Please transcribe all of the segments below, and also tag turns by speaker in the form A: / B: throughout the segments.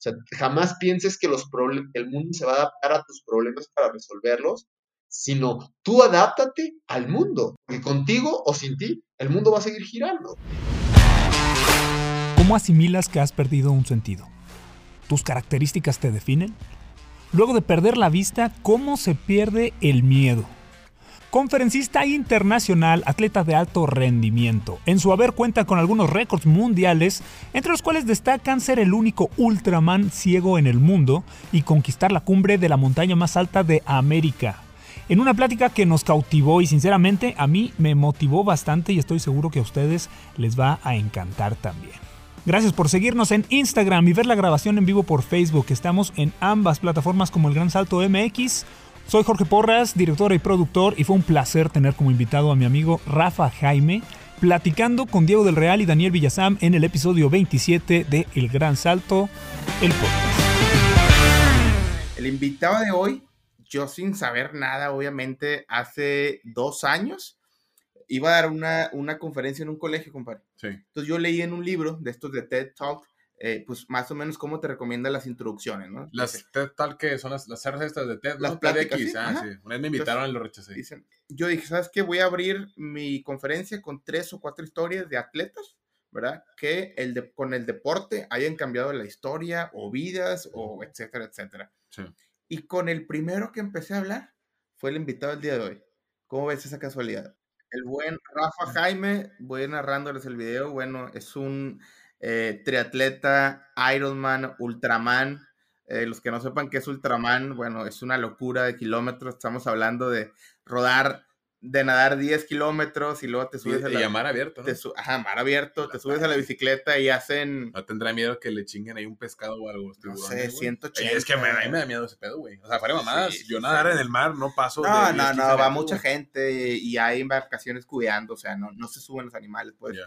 A: O sea, jamás pienses que los el mundo se va a adaptar a tus problemas para resolverlos, sino tú adáptate al mundo, porque contigo o sin ti, el mundo va a seguir girando.
B: ¿Cómo asimilas que has perdido un sentido? ¿Tus características te definen? Luego de perder la vista, ¿cómo se pierde el miedo? Conferencista internacional, atleta de alto rendimiento. En su haber cuenta con algunos récords mundiales, entre los cuales destacan ser el único Ultraman ciego en el mundo y conquistar la cumbre de la montaña más alta de América. En una plática que nos cautivó y sinceramente a mí me motivó bastante y estoy seguro que a ustedes les va a encantar también. Gracias por seguirnos en Instagram y ver la grabación en vivo por Facebook. Estamos en ambas plataformas como El Gran Salto MX soy Jorge Porras, director y productor, y fue un placer tener como invitado a mi amigo Rafa Jaime, platicando con Diego del Real y Daniel Villazam en el episodio 27 de El Gran Salto, el podcast.
C: El invitado de hoy, yo sin saber nada, obviamente, hace dos años, iba a dar una, una conferencia en un colegio, compadre. Sí. Entonces yo leí en un libro de estos de TED Talk eh, pues más o menos cómo te recomienda las introducciones, ¿no?
D: Las TED tal que son las, las estas de TED,
C: las pláticas,
D: ah, sí. Una vez me invitaron y lo rechacé.
C: Dicen, yo dije, ¿sabes qué? Voy a abrir mi conferencia con tres o cuatro historias de atletas, ¿verdad? Que el de, con el deporte hayan cambiado la historia o vidas o etcétera, etcétera. Sí. Y con el primero que empecé a hablar fue el invitado del día de hoy. ¿Cómo ves esa casualidad? El buen Rafa Jaime, voy narrándoles el video, bueno, es un eh, triatleta, Ironman, Ultraman. Eh, los que no sepan qué es Ultraman, bueno, es una locura de kilómetros. Estamos hablando de rodar, de nadar 10 kilómetros y luego te subes
D: a la... Y a mar abierto,
C: ¿no? ajá, mar abierto, te subes a la bicicleta y hacen...
D: No tendrá miedo que le chinguen ahí un pescado o algo.
C: No sé, 180.
D: Es que a mí me da miedo ese pedo, güey. O sea, para mamadas, yo nadar en el mar no paso
C: No, no, no, va mucha gente y hay embarcaciones cuidando, o sea, no, no se suben los animales, pues.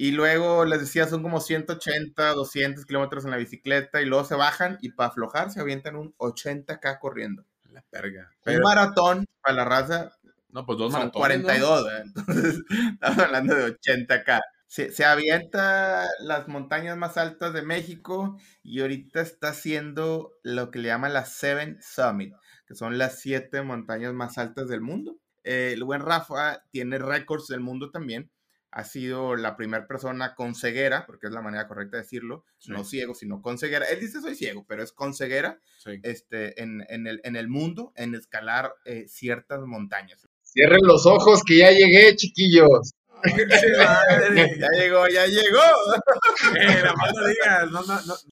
C: Y luego les decía, son como 180, 200 kilómetros en la bicicleta y luego se bajan y para aflojar se avientan un 80k corriendo.
D: La perga.
C: un maratón para la raza.
D: No, pues dos
C: son 42, ¿eh? entonces estamos hablando de 80k. Se, se, avienta las montañas más altas de México y ahorita está haciendo lo que le llaman las Seven Summit, que son las siete montañas más altas del mundo. Eh, el buen Rafa tiene récords del mundo también ha sido la primera persona con ceguera, porque es la manera correcta de decirlo, no ciego, sino con ceguera. Él dice soy ciego, pero es con ceguera este, en, en, el, en el mundo, en escalar eh, ciertas montañas.
A: Cierren los ojos que ya llegué, chiquillos.
C: ya llegó, ya llegó.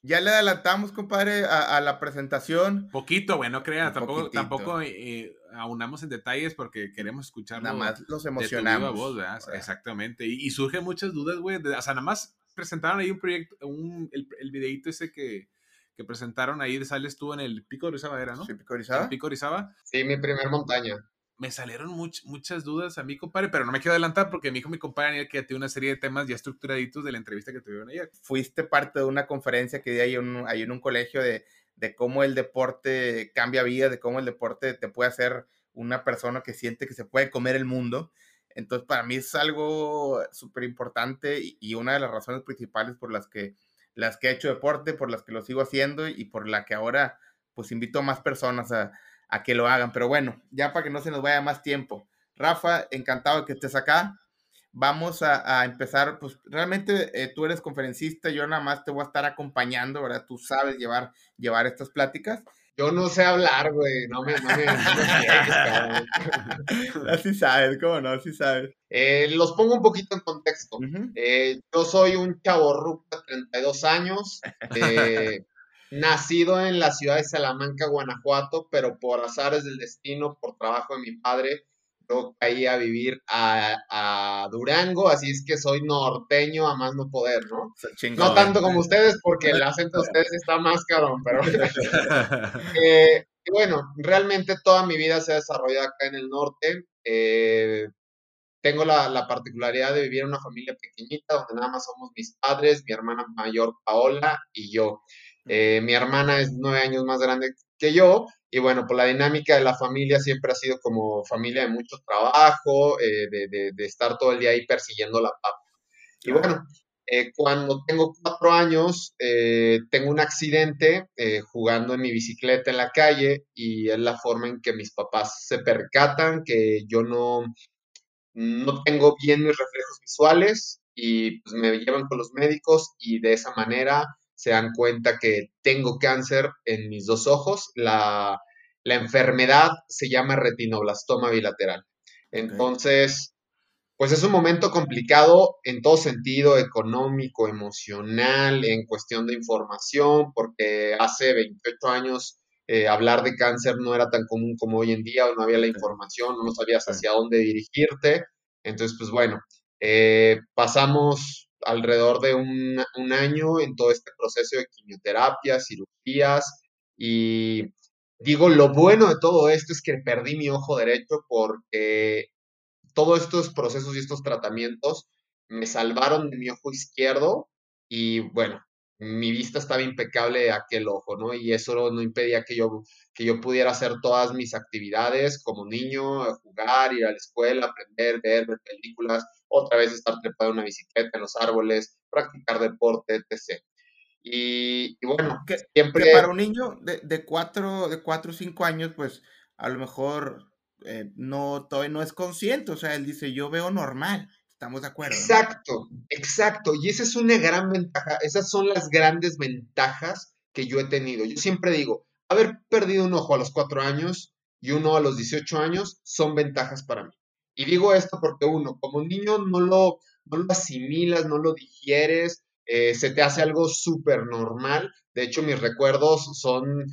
C: Ya le adelantamos, compadre, a, la presentación.
D: Poquito, güey, no creas, tampoco, tampoco eh, aunamos en detalles porque queremos escuchar.
C: Nada más los emocionamos.
D: Voz, Exactamente. Y, surgen muchas dudas, güey. O sea, nada más presentaron ahí un proyecto, un, el, el videito ese que, que presentaron ahí, sales tú en el Pico de Orizaba, ¿era, no?
C: Sí, Pico de Orizaba.
D: Pico Orizaba.
A: Sí, mi primer montaña.
D: Me salieron muchas dudas a mi compadre, pero no me quiero adelantar porque mi hijo, mi compadre, que tiene una serie de temas ya estructuraditos de la entrevista que tuvieron ayer.
C: Fuiste parte de una conferencia que di ahí, ahí en un colegio de de cómo el deporte cambia vida, de cómo el deporte te puede hacer una persona que siente que se puede comer el mundo. Entonces, para mí es algo súper importante y, una de las razones principales por las que, las que he hecho deporte, por las que lo sigo haciendo y por la que ahora, pues, invito a más personas a, a que lo hagan. Pero bueno, ya para que no se nos vaya más tiempo. Rafa, encantado de que estés acá vamos a, empezar, pues realmente eh, tú eres conferencista, yo nada más te voy a estar acompañando, ¿verdad? Tú sabes llevar, llevar estas pláticas.
A: Yo no sé hablar, güey, no me, no me,
C: Así sabes, ¿cómo no? Así sabes.
A: Eh, los pongo un poquito en contexto. Eh, yo soy un chavo de 32 años, nacido en la ciudad de Salamanca, Guanajuato, pero por azares del destino, por trabajo de mi padre, yo caí a vivir a, Durango, así es que soy norteño a más no poder, ¿no? no tanto como ustedes, porque el acento de ustedes está más carón, pero... eh, bueno, realmente toda mi vida se ha desarrollado acá en el norte. Eh, tengo la, particularidad de vivir en una familia pequeñita, donde nada más somos mis padres, mi hermana mayor Paola y yo. Eh, mi hermana es nueve años más grande que yo, y bueno, pues la dinámica de la familia siempre ha sido como familia de mucho trabajo, eh, de, de, estar todo el día ahí persiguiendo la papa. Y bueno, Eh, cuando tengo cuatro años, eh, tengo un accidente eh, jugando en mi bicicleta en la calle y es la forma en que mis papás se percatan que yo no, no tengo bien mis reflejos visuales y pues me llevan con los médicos y de esa manera se dan cuenta que tengo cáncer en mis dos ojos. La, la enfermedad se llama retinoblastoma bilateral. Entonces, pues es un momento complicado en todo sentido, económico, emocional, en cuestión de información, porque hace 28 años eh, hablar de cáncer no era tan común como hoy en día, o no había la información, no sabías hacia dónde dirigirte. Entonces, pues bueno, eh, pasamos alrededor de un, un, año en todo este proceso de quimioterapia, cirugías, y digo, lo bueno de todo esto es que perdí mi ojo derecho porque todos estos procesos y estos tratamientos me salvaron de mi ojo izquierdo y bueno, mi vista estaba impecable de aquel ojo, ¿no? Y eso no impedía que yo, que yo pudiera hacer todas mis actividades como niño, jugar, ir a la escuela, aprender, ver, ver películas, otra vez estar trepado en una bicicleta en los árboles, practicar deporte, etc. Y, bueno,
C: que, siempre... para un niño de, de, cuatro, de cuatro o cinco años, pues a lo mejor eh, no, todavía no es consciente, o sea, él dice, yo veo normal, estamos de acuerdo.
A: Exacto, exacto, y esa es una gran ventaja, esas son las grandes ventajas que yo he tenido. Yo siempre digo, haber perdido un ojo a los cuatro años y uno a los 18 años son ventajas para mí. Y digo esto porque uno, como niño no lo, no lo asimilas, no lo digieres, eh, se te hace algo súper normal. De hecho, mis recuerdos son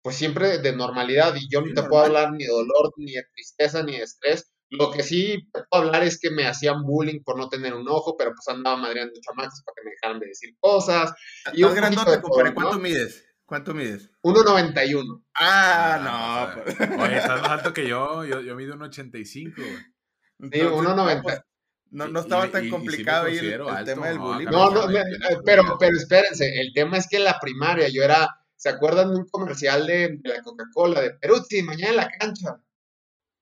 A: pues siempre de normalidad y yo no te puedo hablar ni de dolor, ni de tristeza, ni de estrés. Lo que sí puedo hablar es que me hacían bullying por no tener un ojo, pero pues andaba madreando chamacos para que me dejaran de decir cosas.
C: Y un grandote, compadre, ¿cuánto mides? ¿Cuánto mides?
A: 1.91.
C: Ah, no.
D: Pues, oye, estás más alto que yo. Yo, yo mido 1.85. Sí,
A: 1.90.
C: Pues, no, no, estaba tan complicado ahí el, tema del bullying.
A: No, no, pero, pero espérense, el tema es que en la primaria yo era ¿Se acuerdan de un comercial de, la Coca-Cola, de Peruzzi, mañana en la cancha?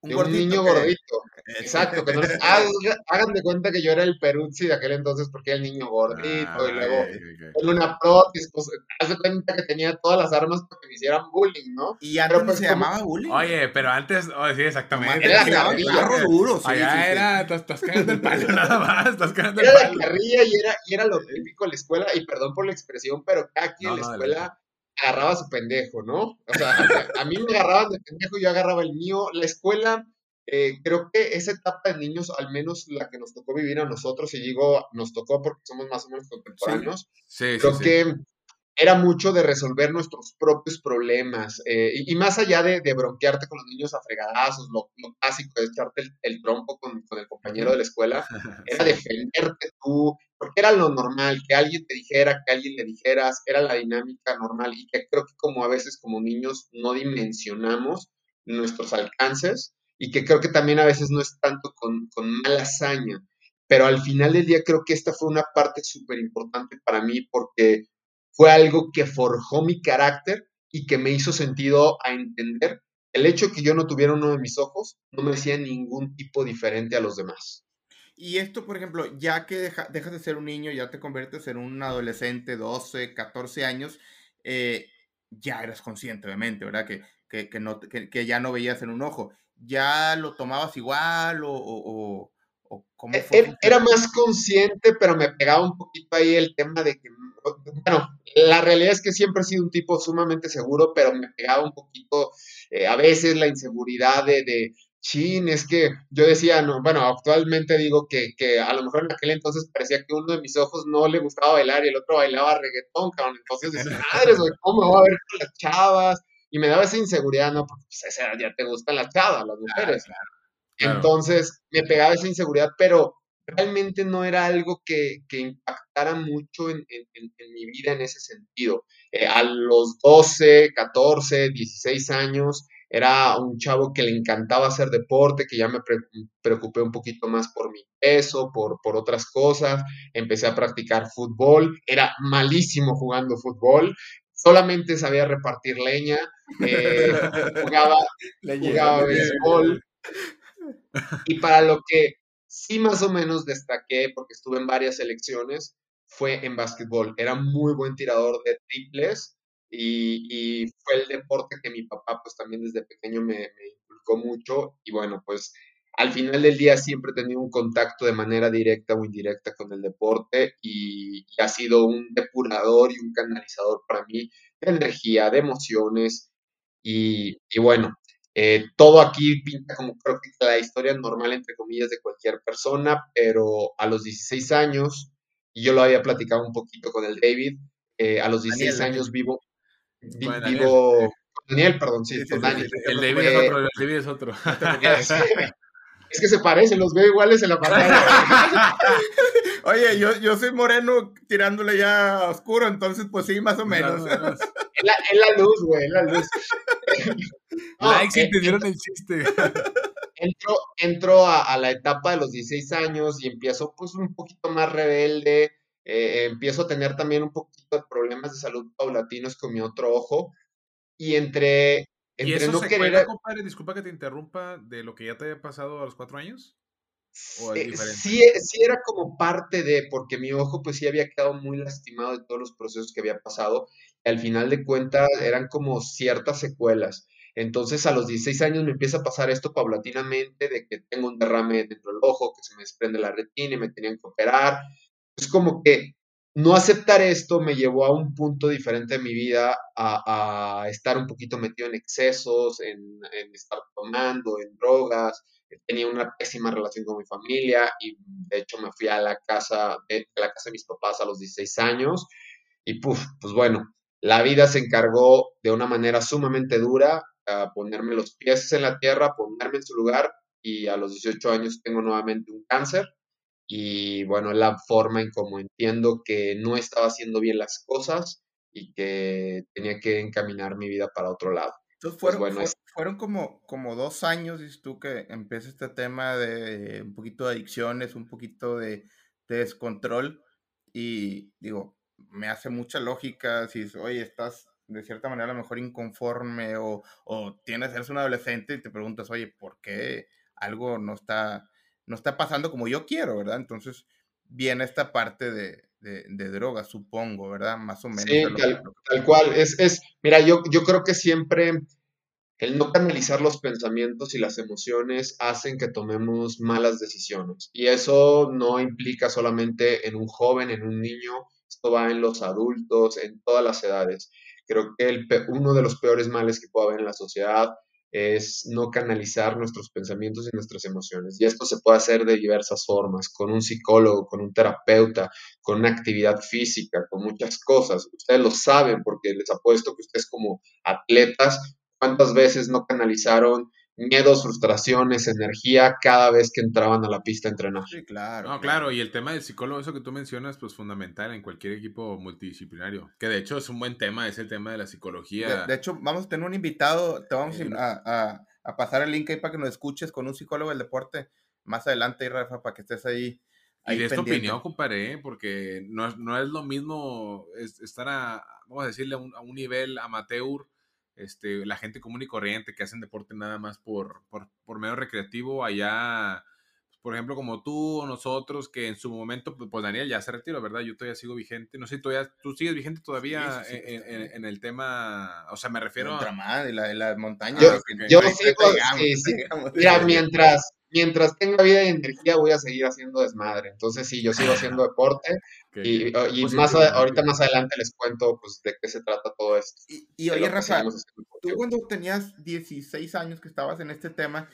A: Un, de un niño gordito. Exacto, que no hagan de cuenta que yo era el Peruzzi de aquel entonces porque era el niño gordito y luego con una prótesis, pues, haz de cuenta que tenía todas las armas para que me hicieran bullying, ¿no?
C: Y antes pero, pues, se llamaba bullying.
D: Oye, pero antes, oh, sí, exactamente.
C: Era la carro duro, sí,
D: Allá sí, era, estás, estás cagando el palo nada más, estás cagando
A: el
D: palo.
A: Era la carrilla y era, y era lo típico de la escuela, y perdón por la expresión, pero aquí en la escuela agarraba su pendejo, ¿no? O sea, a, mí me agarraban de pendejo, yo agarraba el mío. La escuela, eh, creo que esa etapa de niños, al menos la que nos tocó vivir a nosotros, y digo nos tocó porque somos más o menos contemporáneos,
D: sí,
A: creo que era mucho de resolver nuestros propios problemas. Eh, y, más allá de, bronquearte con los niños a fregadazos, lo, clásico de echarte el, trompo con, con, el compañero de la escuela, era defenderte tú, porque era lo normal, que alguien te dijera, que alguien le dijeras, era la dinámica normal y que creo que como a veces como niños no dimensionamos nuestros alcances y que creo que también a veces no es tanto con, con mala hazaña, pero al final del día creo que esta fue una parte súper importante para mí porque fue algo que forjó mi carácter y que me hizo sentido a entender el hecho de que yo no tuviera uno de mis ojos no me hacía ningún tipo diferente a los demás.
C: Y esto, por ejemplo, ya que dejas de ser un niño, ya te conviertes en un adolescente, 12, 14 años, eh, ya eras consciente, obviamente, ¿verdad? Que, que, no, que, ya no veías en un ojo. ¿Ya lo tomabas igual o, o, o cómo
A: e, fue? Era, era, más consciente, pero me pegaba un poquito ahí el tema de que, bueno, la realidad es que siempre he sido un tipo sumamente seguro, pero me pegaba un poquito eh, a veces la inseguridad de, de chin, es que yo decía, no, bueno, actualmente digo que, que, a lo mejor en aquel entonces parecía que uno de mis ojos no le gustaba bailar y el otro bailaba reggaetón, cabrón. Entonces decía, madre, ¿cómo me voy a ver con las chavas? Y me daba esa inseguridad, ¿no? Porque pues, ya te gustan las chavas, las mujeres. Entonces me pegaba esa inseguridad, pero realmente no era algo que, que impactara mucho en, en, en, mi vida en ese sentido. Eh, a los 12, 14, 16 años, era un chavo que le encantaba hacer deporte, que ya me preocupé un poquito más por mi peso, por, por otras cosas. Empecé a practicar fútbol, era malísimo jugando fútbol, solamente sabía repartir leña, eh, jugaba, jugaba béisbol. Y para lo que sí más o menos destaqué, porque estuve en varias selecciones, fue en básquetbol. Era muy buen tirador de triples y, fue el deporte que mi papá pues también desde pequeño me, me mucho y bueno, pues al final del día siempre he tenido un contacto de manera directa o indirecta con el deporte y, ha sido un depurador y un canalizador para mí de energía, de emociones y, bueno, eh, todo aquí pinta como creo que la historia normal, entre comillas, de cualquier persona, pero a los 16 años, y yo lo había platicado un poquito con el David, eh, a los 16 años vivo, vivo, Daniel, perdón, sí,
D: con Daniel. El David es otro, el David es otro.
A: Es que se parecen, los veo iguales en la pantalla.
C: Oye, yo, yo soy moreno tirándole ya oscuro, entonces pues sí, más o menos.
A: Es la, la, luz, güey, es la luz.
D: no, Likes eh, entendieron el chiste.
A: Entro, entro a, la etapa de los 16 años y empiezo pues un poquito más rebelde, eh, empiezo a tener también un poquito de problemas de salud paulatinos con mi otro ojo y entre
D: ¿Y eso se querer... compadre? Disculpa que te interrumpa, de lo que ya te había pasado a los cuatro años.
A: Sí, sí, era como parte de, porque mi ojo pues sí había quedado muy lastimado de todos los procesos que había pasado. Y al final de cuentas eran como ciertas secuelas. Entonces a los 16 años me empieza a pasar esto paulatinamente, de que tengo un derrame dentro del ojo, que se me desprende la retina y me tenían que operar. Es como que no aceptar esto me llevó a un punto diferente de mi vida, a, estar un poquito metido en excesos, en, estar tomando, en drogas. Tenía una pésima relación con mi familia y de hecho me fui a la casa de, la casa de mis papás a los 16 años y pues bueno, la vida se encargó de una manera sumamente dura a ponerme los pies en la tierra, ponerme en su lugar y a los 18 años tengo nuevamente un cáncer y bueno, la forma en cómo entiendo que no estaba haciendo bien las cosas y que tenía que encaminar mi vida para otro lado.
C: Entonces pues fueron, fueron como, como dos años, dices tú, que empieza este tema de un poquito de adicciones, un poquito de, descontrol y digo, me hace mucha lógica si, oye, estás de cierta manera a lo mejor inconforme o, o tienes, eres un adolescente y te preguntas, oye, ¿por qué algo no está no está pasando como yo quiero, ¿verdad? Entonces viene esta parte de, de, drogas, supongo, ¿verdad? Más o menos.
A: Sí, tal, cual. Es, es, mira, yo, yo creo que siempre el no canalizar los pensamientos y las emociones hacen que tomemos malas decisiones. Y eso no implica solamente en un joven, en un niño, esto va en los adultos, en todas las edades. Creo que el, uno de los peores males que puede haber en la sociedad es no canalizar nuestros pensamientos y nuestras emociones. Y esto se puede hacer de diversas formas, con un psicólogo, con un terapeuta, con una actividad física, con muchas cosas. Ustedes lo saben porque les apuesto que ustedes como atletas, ¿cuántas veces no canalizaron miedos, frustraciones, energía cada vez que entraban a la pista a entrenar.
D: Sí, claro. No, claro, y el tema del psicólogo, eso que tú mencionas, pues fundamental en cualquier equipo multidisciplinario. Que de hecho es un buen tema, es el tema de la psicología.
C: De, hecho, vamos a tener un invitado, te vamos a, pasar el link ahí para que nos escuches con un psicólogo del deporte más adelante, Rafa, para que estés ahí.
D: y de esta opinión, compadre, ¿eh? porque no, es lo mismo estar a, vamos a decirle, a un nivel amateur este, la gente común y corriente que hacen deporte nada más por, por, medio recreativo, allá, por ejemplo, como tú o nosotros, que en su momento, pues, pues Daniel ya se retiró, ¿verdad? Yo todavía sigo vigente, no sé, todavía, tú sigues vigente todavía en, el tema, o sea, me refiero
C: a... de la, la montaña.
A: Yo, sigo, Mira, mientras, mientras tenga vida y energía voy a seguir haciendo desmadre. Entonces sí, yo sigo haciendo deporte y, pues más ahorita más adelante les cuento pues de qué se trata todo esto.
C: Y, oye, Rafa, tú cuando tenías 16 años que estabas en este tema,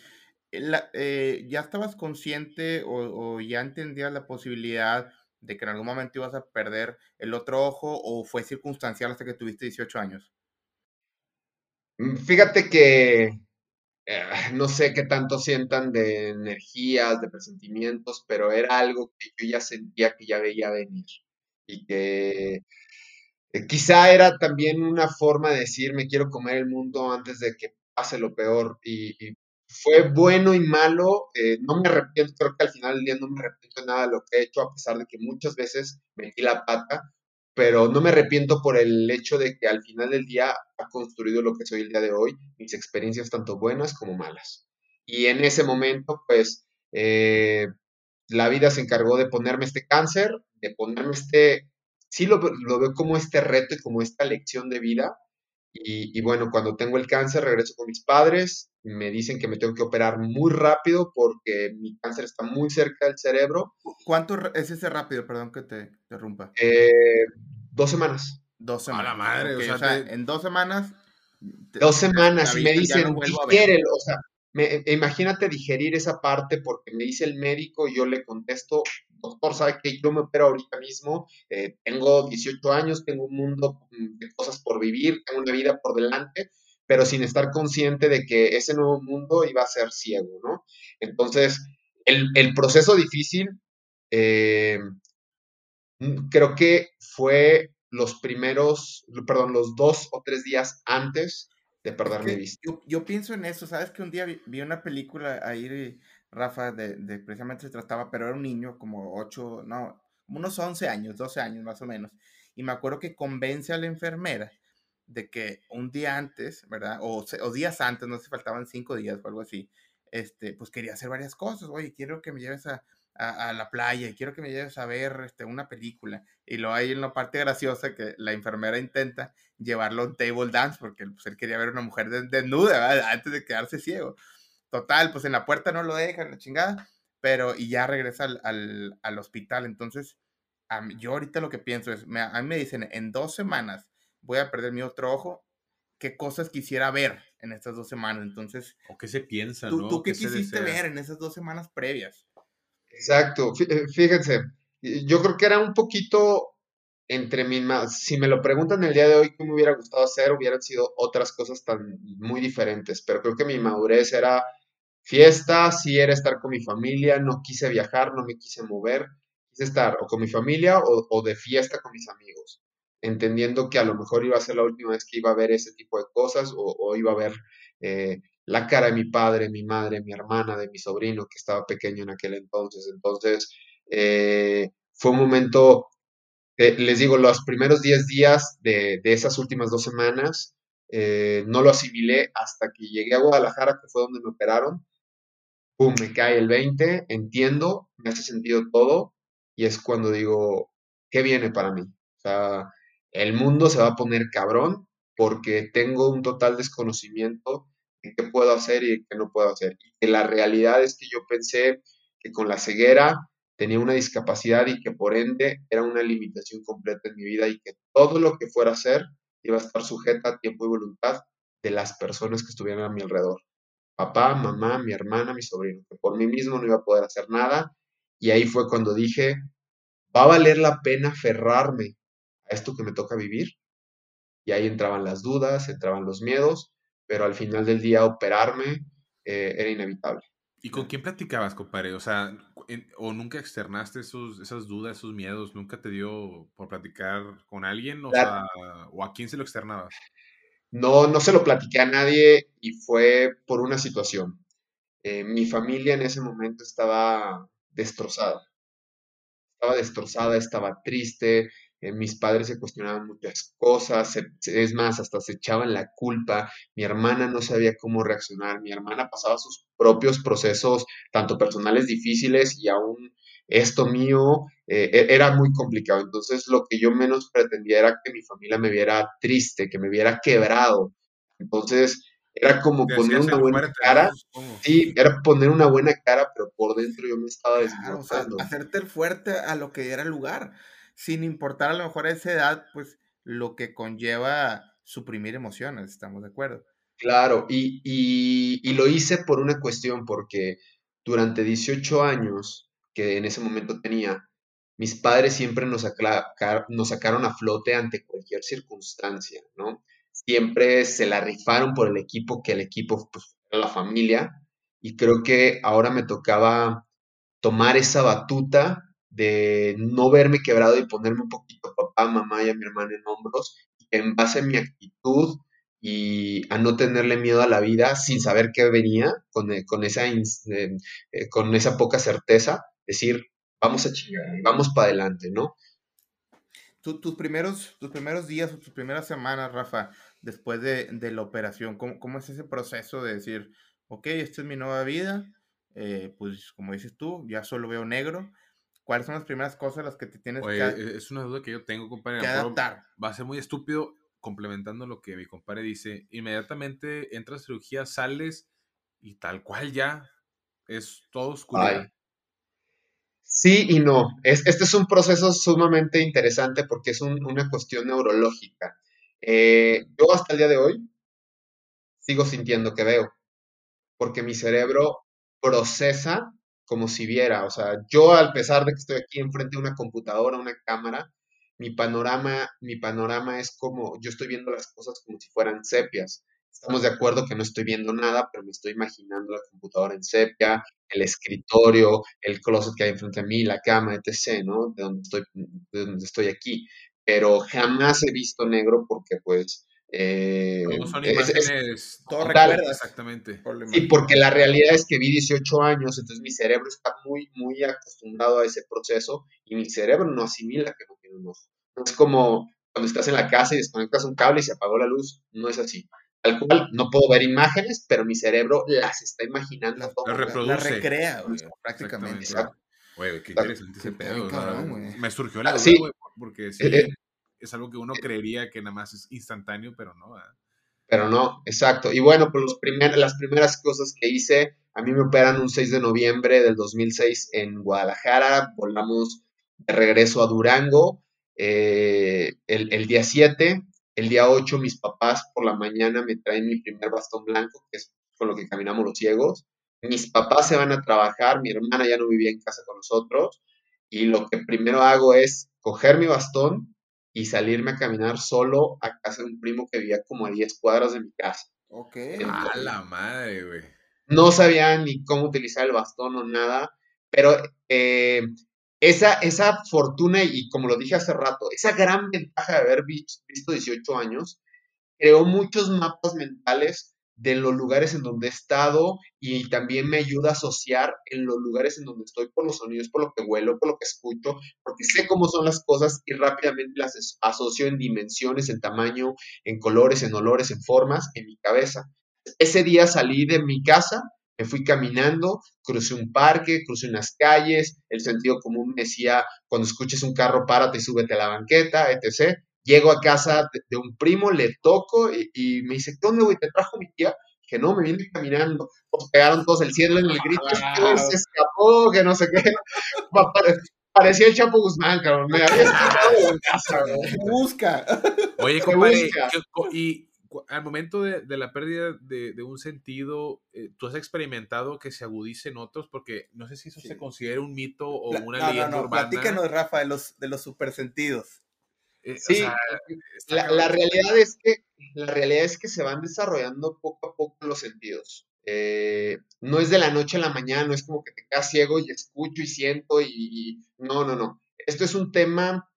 C: eh, eh, ¿ya estabas consciente o, ya entendías la posibilidad de que en algún momento ibas a perder el otro ojo o fue circunstancial hasta que tuviste 18 años?
A: Mm, fíjate que eh, no sé qué tanto sientan de energías, de presentimientos, pero era algo que yo ya sentía que ya veía venir y que eh, quizá era también una forma de decir me quiero comer el mundo antes de que pase lo peor y, fue bueno y malo, eh, no me arrepiento, creo que al final del día no me arrepiento de nada de lo que he hecho, a pesar de que muchas veces metí la pata, pero no me arrepiento por el hecho de que al final del día ha construido lo que soy el día de hoy, mis experiencias tanto buenas como malas. Y en ese momento, pues, eh, la vida se encargó de ponerme este cáncer, de ponerme este, sí lo, lo veo como este reto y como esta lección de vida. Y, y, bueno, cuando tengo el cáncer regreso con mis padres, me dicen que me tengo que operar muy rápido porque mi cáncer está muy cerca del cerebro.
C: ¿Cuánto es ese rápido? Perdón que te interrumpa.
A: Eh, dos semanas.
C: Dos semanas.
D: A la madre, o sea, te-
C: en dos semanas. te-
A: Dos semanas y me dicen,
C: no
A: o sea, me- imagínate digerir esa parte porque me dice el médico y yo le contesto, doctor, ¿sabe que yo me opero ahorita mismo? Eh, tengo 18 años, tengo un mundo mm, de cosas por vivir, tengo una vida por delante, pero sin estar consciente de que ese nuevo mundo iba a ser ciego, ¿no? Entonces, el, el proceso difícil, eh, mm, creo que fue los primeros, perdón, los dos o tres días antes de perder mi vista.
C: yo, yo pienso en eso, ¿sabes? Que un día vi, vi una película ahí, Rafa, de, de precisamente se trataba, pero era un niño como 8, no, unos 11 años, 12 años más o menos. Y me acuerdo que convence a la enfermera de que un día antes, ¿verdad? O, se- o días antes, no sé, faltaban cinco días o algo así, este, pues quería hacer varias cosas. Oye, quiero que me lleves a, a, a la playa, quiero que me lleves a ver este, una película. Y luego hay una parte graciosa que la enfermera intenta llevarlo a un table dance porque pues, él quería ver a una mujer des- desnuda ¿verdad? antes de quedarse ciego. Total, pues en la puerta no lo dejan, la chingada, pero y ya regresa al, al, al hospital. Entonces, a mí- yo ahorita lo que pienso es, me, a mí me dicen, en dos semanas voy a perder mi otro ojo, ¿qué cosas quisiera ver en estas dos semanas? Entonces,
D: ¿O qué se piensa,
C: ¿tú,
D: no?
C: tú qué
D: se
C: quisiste ver en esas dos semanas previas?
A: Exacto, eh, fíjense, yo creo que era un poquito entre mi, ma- si me lo preguntan el día de hoy, ¿qué me hubiera gustado hacer? Hubieran sido otras cosas tan muy diferentes, pero creo que mi madurez era fiesta, sí era estar con mi familia, no quise viajar, no me quise mover, quise estar o con mi familia o, o de fiesta con mis amigos, entendiendo que a lo mejor iba a ser la última vez que iba a ver ese tipo de cosas o, o iba a ver eh, la cara de mi padre, mi madre, mi hermana, de mi sobrino que estaba pequeño en aquel entonces. Entonces, eh, fue un momento, eh, les digo, los primeros 10 días de, esas últimas dos semanas, eh, no lo asimilé hasta que llegué a Guadalajara, que fue donde me operaron. Pum, me cae el 20, entiendo, me hace sentido todo, y es cuando digo, ¿qué viene para mí? O sea, el mundo se va a poner cabrón porque tengo un total desconocimiento de qué puedo hacer y qué no puedo hacer. Y que la realidad es que yo pensé que con la ceguera tenía una discapacidad y que por ende era una limitación completa en mi vida y que todo lo que fuera a hacer iba a estar sujeta a tiempo y voluntad de las personas que estuvieran a mi alrededor. Papá, mamá, mi hermana, mi sobrino, que por mí mismo no iba a poder hacer nada. Y ahí fue cuando dije, va a valer la pena aferrarme a esto que me toca vivir. Y ahí entraban las dudas, entraban los miedos, pero al final del día operarme eh, era inevitable.
D: ¿Y con quién platicabas, compadre? O sea, en- ¿o nunca externaste esos, esas dudas, esos miedos? ¿Nunca te dio por platicar con alguien? O
A: La-
D: sea, ¿o a quién se lo externabas?
A: No, no se lo platiqué a nadie y fue por una situación. Eh, mi familia en ese momento estaba destrozada. Estaba destrozada, estaba triste. Eh, mis padres se cuestionaban muchas cosas. se- es más, hasta se echaban la culpa. Mi hermana no sabía cómo reaccionar. Mi hermana pasaba sus propios procesos, tanto personales difíciles y aún esto mío eh, e- era muy complicado. Entonces, lo que yo menos pretendía era que mi familia me viera triste, que me viera quebrado. Entonces, era como poner una buena cara.
D: ¿no?
A: Sí, era poner una buena cara, pero por dentro yo me estaba
C: Claro, o sea,
A: desmoronando.
C: hacerte el fuerte a lo que era el lugar, sin importar a lo mejor a esa edad, pues lo que conlleva suprimir emociones, ¿estamos de acuerdo?
A: Claro, y, y- lo hice por una cuestión, porque durante 18 años que en ese momento tenía, mis padres siempre nos, nos sacaron a flote ante cualquier circunstancia, ¿no? Siempre se la rifaron por el equipo, que el equipo pues, la familia, y creo que ahora me tocaba tomar esa batuta de no verme quebrado y ponerme un poquito a papá, mamá y a mi hermana en hombros, en base a mi actitud y a no tenerle miedo a la vida sin saber qué venía, con, eh, con esa, eh, eh, con esa poca certeza, decir, vamos a chingar, vamos para adelante, ¿no?
C: Tus, primeros, tus primeros días o tus primeras semanas, Rafa, después de, de la operación, ¿cómo, cómo es ese proceso de decir, ok, esta es mi nueva vida, eh, pues como dices tú, ya solo veo negro. ¿Cuáles son las primeras cosas las que te tienes
D: Oye,
C: que,
D: e- es una duda que yo tengo, compadre.
C: que adaptar?
D: Va a ser muy estúpido complementando lo que mi compadre dice. Inmediatamente entras a cirugía, sales y tal cual ya es todo oscuridad.
A: Ay. Sí y no. Es, este es un proceso sumamente interesante porque es un- una cuestión neurológica. Eh, yo hasta el día de hoy sigo sintiendo que veo, porque mi cerebro procesa como si viera. O sea, yo al pesar de que estoy aquí enfrente de una computadora, una cámara, mi panorama, mi panorama es como, yo estoy viendo las cosas como si fueran sepias. Estamos de acuerdo que no estoy viendo nada, pero me estoy imaginando la computadora en sepia, el escritorio, el closet que hay enfrente de mí, la cama, etc., ¿no? De donde estoy, de donde estoy aquí. Pero jamás he visto negro porque, pues, eh,
D: son
A: es- es-
D: imágenes.
C: Todo.
D: Exactamente.
C: La
A: Sí, porque la realidad es que vi 18 años, entonces mi cerebro está muy, muy acostumbrado a ese proceso y mi cerebro no asimila que no tiene un ojo. No es como cuando estás en la casa y desconectas un cable y se apagó la luz, no es así. Tal cual, no puedo ver imágenes, pero mi cerebro las está imaginando.
C: Las-
A: todo.
D: Las
C: La
D: reproduce.
C: recrea, güey, prácticamente.
D: Güey, qué interesante ese pedo. o sea, me surgió la
A: Ah,
D: duda,
A: sí.
D: güey, porque sí,
A: Eh, eh.
D: Es algo que uno creería que nada más es instantáneo, pero no. ¿verdad?
A: Pero no, exacto. Y bueno, pues los primer- las primeras cosas que hice, a mí me operan un 6 de noviembre del 2006 en Guadalajara, volamos de regreso a Durango eh, el, el día 7, el día 8 mis papás por la mañana me traen mi primer bastón blanco, que es con lo que caminamos los ciegos. Mis papás se van a trabajar, mi hermana ya no vivía en casa con nosotros, y lo que primero hago es coger mi bastón y salirme a caminar solo a casa de un primo que vivía como a 10 cuadras de mi casa.
C: Ok.
D: A la madre, güey.
A: No sabía ni cómo utilizar el bastón o nada, pero eh, esa, esa fortuna y como lo dije hace rato, esa gran ventaja de haber vi- visto 18 años, creó muchos mapas mentales de los lugares en donde he estado y también me ayuda a asociar en los lugares en donde estoy por los sonidos, por lo que huelo, por lo que escucho, porque sé cómo son las cosas y rápidamente las as- asocio en dimensiones, en tamaño, en colores, en olores, en formas, en mi cabeza. Ese día salí de mi casa, me fui caminando, crucé un parque, crucé unas calles, el sentido común me decía, cuando escuches un carro, párate y súbete a la banqueta, etc. Llego a casa de, de un primo, le toco y, y me dice, ¿qué onda, güey? ¿Te trajo mi tía? Que no, me vine caminando. Pues pegaron todos el cielo en el grito, güey se escapó, que no sé qué. Pa- pare- Parecía el Chapo Guzmán, cabrón. Me había escapado de la casa, güey.
C: Busca.
D: Oye, compadre,
A: busca.
D: ¿qué- co- y al momento de, de la pérdida de, de un sentido, eh, ¿tú has experimentado que se agudicen otros? Porque no sé si eso
C: Sí.
D: se considera un mito o
C: Pla-
D: una
C: no, no,
D: leyenda
C: no.
D: urbana.
C: Platícanos, Rafa, de los, de los supersentidos.
D: Eh, o
A: Sí,
D: sea,
A: la, la realidad es que la realidad es que se van desarrollando poco a poco los sentidos. Eh, no es de la noche a la mañana, no es como que te quedas ciego y escucho y siento y, y- no, no, no. Esto es un tema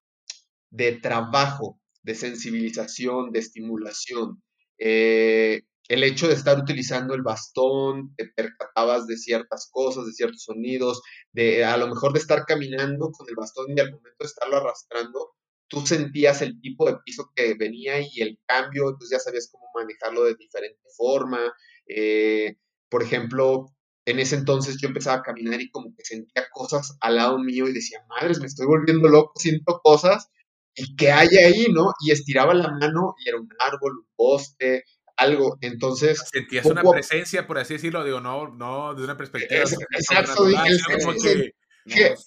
A: de trabajo, de sensibilización, de estimulación. Eh, el hecho de estar utilizando el bastón, te percatabas de ciertas cosas, de ciertos sonidos, de a lo mejor de estar caminando con el bastón y al momento de estarlo arrastrando, tú sentías el tipo de piso que venía y el cambio, entonces ya sabías cómo manejarlo de diferente forma. Eh, por ejemplo, en ese entonces yo empezaba a caminar y como que sentía cosas al lado mío y decía, madres, me estoy volviendo loco, siento cosas y qué hay ahí, ¿no? Y estiraba la mano y era un árbol, un poste, algo. Entonces,
D: Sentías una presencia, por así decirlo, digo, no, no de una perspectiva
A: exacto,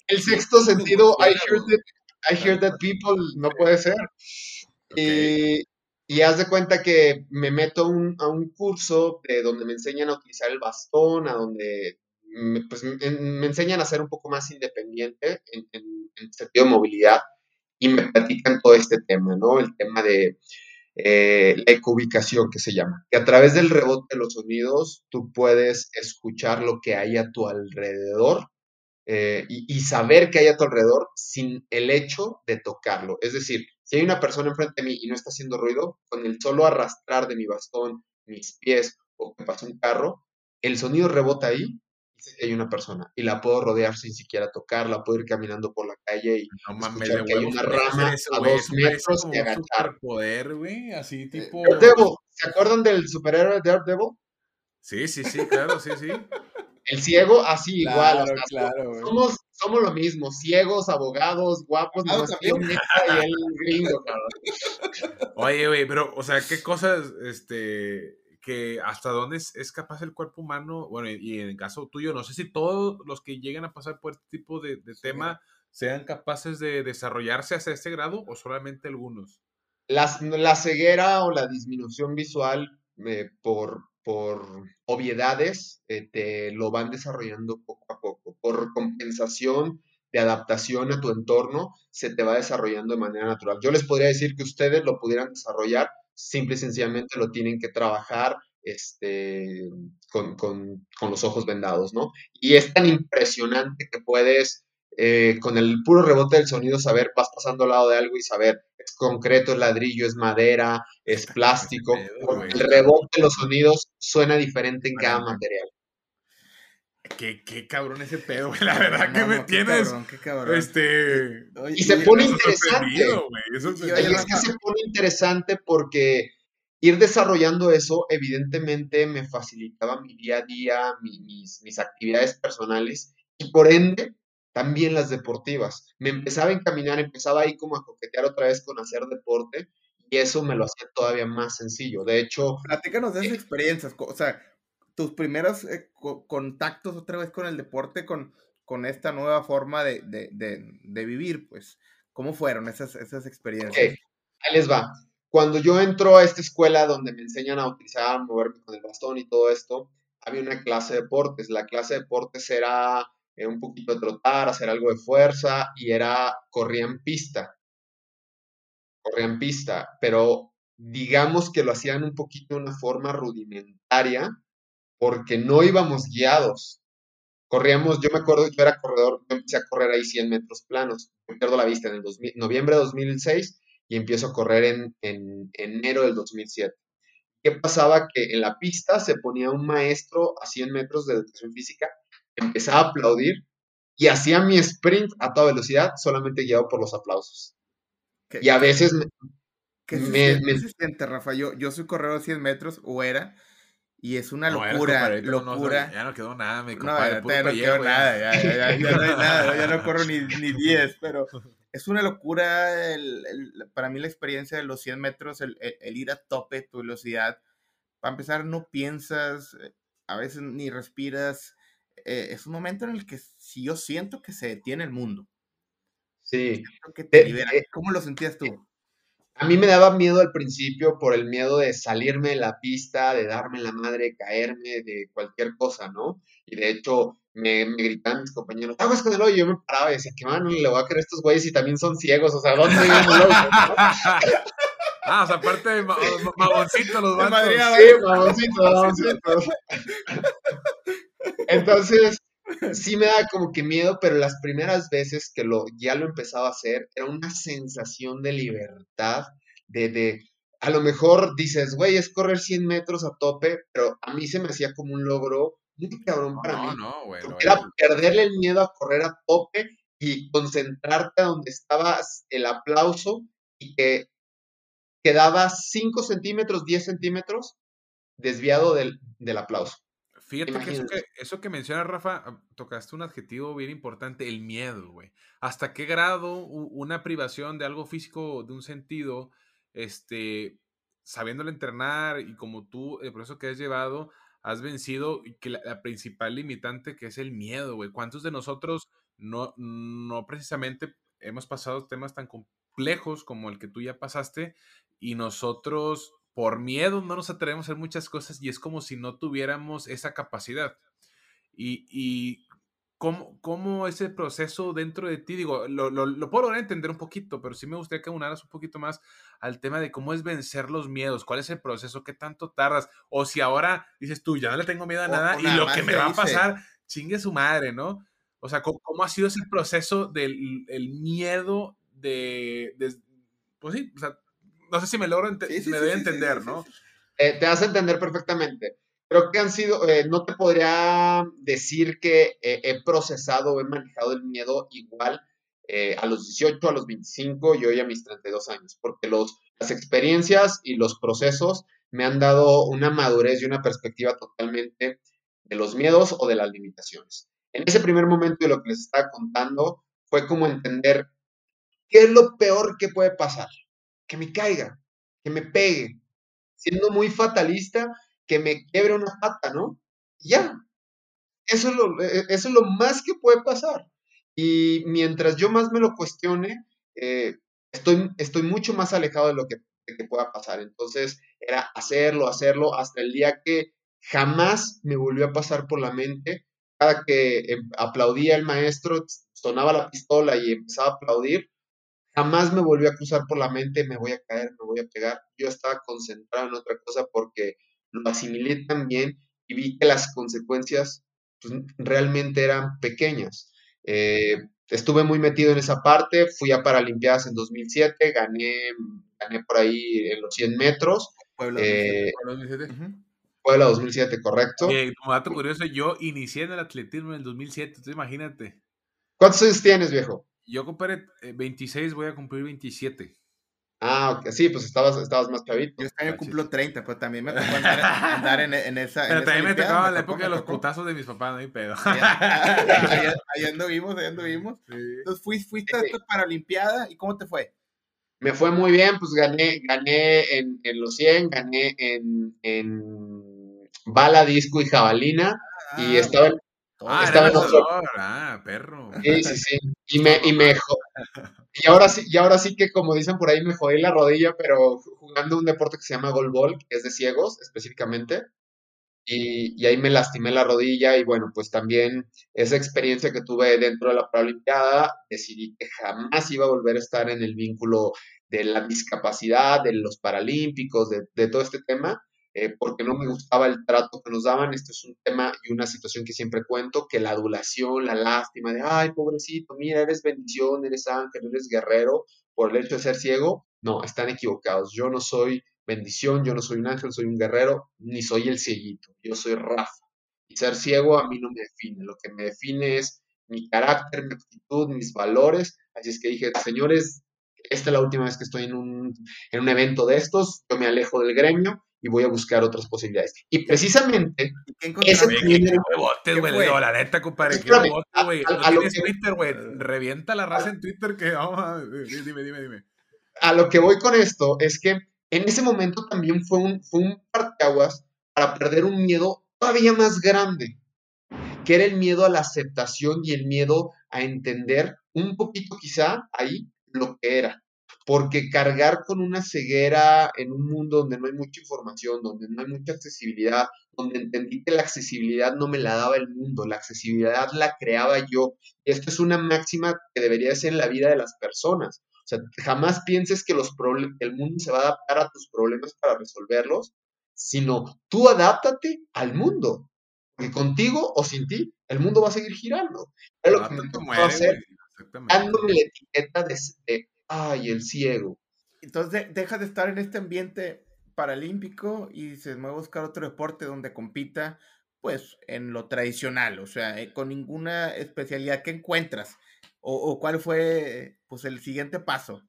A: el sexto sentido, I hear,
D: claro.
A: I hear that people, no puede ser. Y, y haz de cuenta que me meto a un, a un curso de donde me enseñan a utilizar el bastón, a donde me, pues, me, me enseñan a ser un poco más independiente en, en, en sentido de movilidad y me platican todo este tema, ¿no? El tema de eh, la ecubicación que se llama, que a través del rebote de los sonidos tú puedes escuchar lo que hay a tu alrededor eh, y, y saber que hay a tu alrededor sin el hecho de tocarlo. Es decir, si hay una persona enfrente de mí y no está haciendo ruido, con el solo arrastrar de mi bastón, mis pies o que pasa un carro, el sonido rebota ahí y sé que hay una persona y la puedo rodear sin siquiera tocarla, puedo ir caminando por la calle y
D: No mames,
A: escuchar que hay una rama
D: eso,
A: a dos metros y agachar.
D: güey, así tipo...
A: Daredevil, ¿se acuerdan del superhéroe Daredevil?
D: Sí, sí, sí, claro, sí, sí.
A: El ciego, así igual.
C: Claro, claro, güey.
A: somos, somos lo mismo, ciegos, abogados, guapos, neta y el gringo, cabrón.
D: Oye, güey, pero, o sea, ¿qué cosas, este, que hasta dónde es, es capaz el cuerpo humano? Bueno, y, en el caso tuyo, no sé si todos los que llegan a pasar por este tipo de, de tema sean capaces de desarrollarse hasta este grado o solamente algunos.
A: Las- la ceguera o la disminución visual eh, por, por obviedades te lo van desarrollando poco a poco. Por compensación de adaptación a tu entorno, se te va desarrollando de manera natural. Yo les podría decir que ustedes lo pudieran desarrollar, simple y sencillamente lo tienen que trabajar este, con, con- con los ojos vendados, ¿no? Y es tan impresionante que puedes eh, con el puro rebote del sonido saber, vas pasando al lado de algo y saber, es concreto, es ladrillo, es madera, es plástico. porque el rebote de los sonidos suena diferente en cada material.
D: Qué, qué cabrón ese pedo, güey. La verdad que
C: No,
D: me
C: no, qué
D: tienes,
C: cabrón, qué cabrón.
D: este...
C: Oye,
A: Y se
C: oye,
A: pone interesante.
C: Y oye,
A: es que se pone interesante porque ir desarrollando eso, evidentemente, me facilitaba mi día a día, mi- mis, mis actividades personales y por ende también las deportivas. Me empezaba a encaminar, empezaba ahí como a coquetear otra vez con hacer deporte y eso me lo hacía todavía más sencillo. De hecho,
C: Platícanos de esas experiencias, co- o sea, tus primeros eh, co- contactos otra vez con el deporte, con, con esta nueva forma de, de- de- de vivir, pues, ¿cómo fueron esas, esas experiencias?
A: ahí les va. Cuando yo entro a esta escuela donde me enseñan a utilizar, a moverme con el bastón y todo esto, había una clase de deportes. La clase de deportes era eh, un poquito trotar, hacer algo de fuerza y era corría en pista. Corría pista, pero digamos que lo hacían un poquito de una forma rudimentaria porque no íbamos guiados. Corríamos, yo me acuerdo, yo era corredor, yo empecé a correr ahí 100 metros planos. Yo pierdo la vista en el 2000 noviembre de 2006 y empiezo a correr en, en enero del 2007. ¿Qué pasaba? Que en la pista se ponía un maestro a 100 metros de educación física, empezaba a aplaudir y hacía mi sprint a toda velocidad, solamente guiado por los aplausos.
C: ¿Qué,
A: Y a veces me-
C: qué se,
A: me-
C: siente,
A: me-
C: qué se siente, Rafa? Yo, yo soy corredor de 100 metros, o era, y es una
D: No,
C: locura,
D: no- no,
C: locura.
D: ya no quedó nada, mi
C: No,
D: compadre.
C: ya no
D: pellejo,
C: quiero
D: ya.
C: nada, ya, ya, ya, ya no hay nada, ya no corro ni, ni 10, pero es una locura el- el- para mí la experiencia de los 100 metros, el, el- el ir a tope tu velocidad. Para empezar, no piensas, eh, a veces ni respiras. Eh, es un momento en el que sí yo siento que se detiene el mundo,
A: sí,
C: que te
A: Eh,
C: libera.
A: eh,
C: ¿Cómo lo sentías tú?
A: A mí me daba miedo al principio por el miedo de salirme de la pista, de darme la madre, caerme, de cualquier cosa, ¿no? Y de hecho me, me gritaban mis compañeros, aguas con el hoyo, y yo me paraba y decía, ¿qué mano le voy a creer a estos güeyes si también son ciegos? O sea, ¿dónde viven hoyo? no?".
D: Ah, o sea, aparte de ma- ma- mamoncito los vatos.
A: Sí, mamoncitos, mamoncitos. Entonces, sí me da como que miedo, pero las primeras veces que lo, ya lo empezaba a hacer, era una sensación de libertad, de, de, a lo mejor dices, güey, es correr 100 metros a tope, pero a mí se me hacía como un logro muy cabrón para
D: No,
A: mí.
D: no, güey.
A: Porque era perderle el miedo a correr a tope y concentrarte donde estaba el aplauso y que quedaba 5 centímetros, 10 centímetros desviado del, del aplauso.
D: Fíjate que eso, que eso que menciona Rafa, ah, tocaste un adjetivo bien importante, el miedo, güey. ¿Hasta qué grado una privación de algo físico, de un sentido, este, sabiéndolo entrenar y como tú, el proceso que has llevado, has vencido que la, la principal limitante que es el miedo, güey? ¿Cuántos de nosotros no, no precisamente hemos pasado temas tan complejos como el que tú ya pasaste y nosotros por miedo no nos atrevemos a hacer muchas cosas y es como si no tuviéramos esa capacidad. Y, y cómo, cómo ese proceso dentro de ti, digo, lo, lo, lo puedo lograr entender un poquito, pero sí me gustaría que unaras un poquito más al tema de cómo es vencer los miedos, cuál es el proceso, qué tanto tardas, o si ahora dices tú, ya no le tengo miedo a nada
C: o
D: y
C: nada
D: lo que me va a pasar, chingue su madre, ¿no? O sea, ¿cómo, cómo ha sido ese proceso del el miedo de, de- pues sí, o sea, no sé si me logro
C: Sí, sí,
D: me doy a entender, ¿no?
A: Eh, te hace entender perfectamente. Creo que han sido, eh, no te podría decir que eh, he procesado o he manejado el miedo igual eh, a los 18, a los 25 y hoy a mis 32 años, porque los, las experiencias y los procesos me han dado una madurez y una perspectiva totalmente de los miedos o de las limitaciones. En ese primer momento de lo que les estaba contando fue como entender qué es lo peor que puede pasar. Que me caiga, que me pegue. Siendo muy fatalista, que me quiebre una pata, ¿no? ya. Eso es, lo, e, eso es lo más que puede pasar. Y mientras yo más me lo cuestione, eh, estoy, estoy mucho más alejado de lo que, que pueda pasar. Entonces, era hacerlo, hacerlo, hasta el día que jamás me volvió a pasar por la mente. Cada que em, aplaudía el maestro, sonaba la pistola y empezaba a aplaudir, jamás me volvió a cruzar por la mente, me voy a caer, me voy a pegar. Yo estaba concentrado en otra cosa porque lo asimilé tan bien y vi que las consecuencias pues, realmente eran pequeñas. Eh, estuve muy metido en esa parte, fui a Paralimpiadas en 2007, gané, gané por ahí en los 100 metros.
C: Puebla 2007.
A: Eh, Puebla 2007, correcto.
D: como dato curioso, yo inicié en el atletismo en el 2007, entonces imagínate.
A: ¿Cuántos años tienes, viejo?
D: Yo compré 26, voy a cumplir 27.
A: Ah, ok. sí, pues estabas, estabas más chavito.
C: Yo este año cumplo 30, pues también me tocó andar, en, en, esa.
D: Pero también me tocaba la época de los putazos de mis papás, no hay pedo.
C: Allá, anduvimos, allá anduvimos. Entonces fuiste, fuiste a esta Paralimpiada y ¿cómo te fue?
A: Me fue muy bien, pues gané, gané en, en los 100, gané en, en bala, disco y jabalina. y ah, estaba,
D: Ah, estaba en otro... ah, perro.
A: Sí, sí, sí. Y me, y me, y ahora sí, y ahora sí que como dicen por ahí me jodí la rodilla, pero jugando un deporte que se llama goalball, que es de ciegos específicamente, y, y, ahí me lastimé la rodilla y bueno, pues también esa experiencia que tuve dentro de la Paralimpiada, decidí que jamás iba a volver a estar en el vínculo de la discapacidad, de los paralímpicos, de, de todo este tema, eh, porque no me gustaba el trato que nos daban. Esto es un tema y una situación que siempre cuento, que la adulación, la lástima de, ay, pobrecito, mira, eres bendición, eres ángel, eres guerrero, por el hecho de ser ciego, no, están equivocados. Yo no soy bendición, yo no soy un ángel, soy un guerrero, ni soy el cieguito, yo soy Rafa. Y ser ciego a mí no me define, lo que me define es mi carácter, mi actitud, mis valores. Así es que dije, señores, esta es la última vez que estoy en un, en un evento de estos, yo me alejo del gremio y voy a buscar otras posibilidades. Y precisamente,
D: ese también güey, la neta, compadre, qué güey. No tienes Twitter, güey. Revienta la raza en Twitter que vamos Dime, dime, dime.
A: A lo que voy con esto es que en ese momento también fue un, fue un parteaguas para perder un miedo todavía más grande, que era el miedo a la aceptación y el miedo a entender un poquito quizá ahí lo que era porque cargar con una ceguera en un mundo donde no hay mucha información, donde no hay mucha accesibilidad, donde entendí que la accesibilidad no me la daba el mundo, la accesibilidad la creaba yo. Y esto es una máxima que debería ser en la vida de las personas. O sea, jamás pienses que los el mundo se va a adaptar a tus problemas para resolverlos, sino tú adáptate al mundo. Porque contigo o sin ti, el mundo va a seguir girando. Es lo que me hacer, dándome la etiqueta de ay, el ciego.
C: Entonces deja de estar en este ambiente paralímpico y se va a buscar otro deporte donde compita, pues, en lo tradicional, o sea, eh, con ninguna especialidad que encuentras. O, cuál fue, pues, el siguiente paso?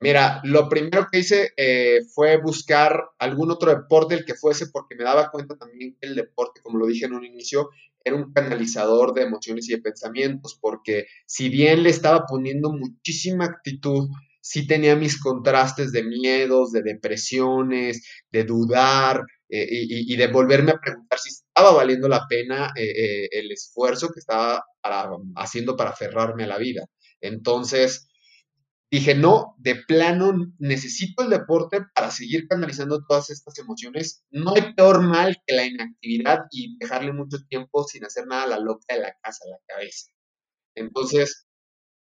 A: Mira, lo primero que hice eh, fue buscar algún otro deporte, el que fuese, porque me daba cuenta también que el deporte, como lo dije en un inicio, era un canalizador de emociones y de pensamientos, porque si bien le estaba poniendo muchísima actitud, sí tenía mis contrastes de miedos, de depresiones, de dudar eh, y, de volverme a preguntar si estaba valiendo la pena eh, eh, el esfuerzo que estaba haciendo para aferrarme a la vida. Entonces, dije, no, de plano necesito el deporte para seguir canalizando todas estas emociones. No hay peor mal que la inactividad y dejarle mucho tiempo sin hacer nada a la loca de la casa, a la cabeza. Entonces,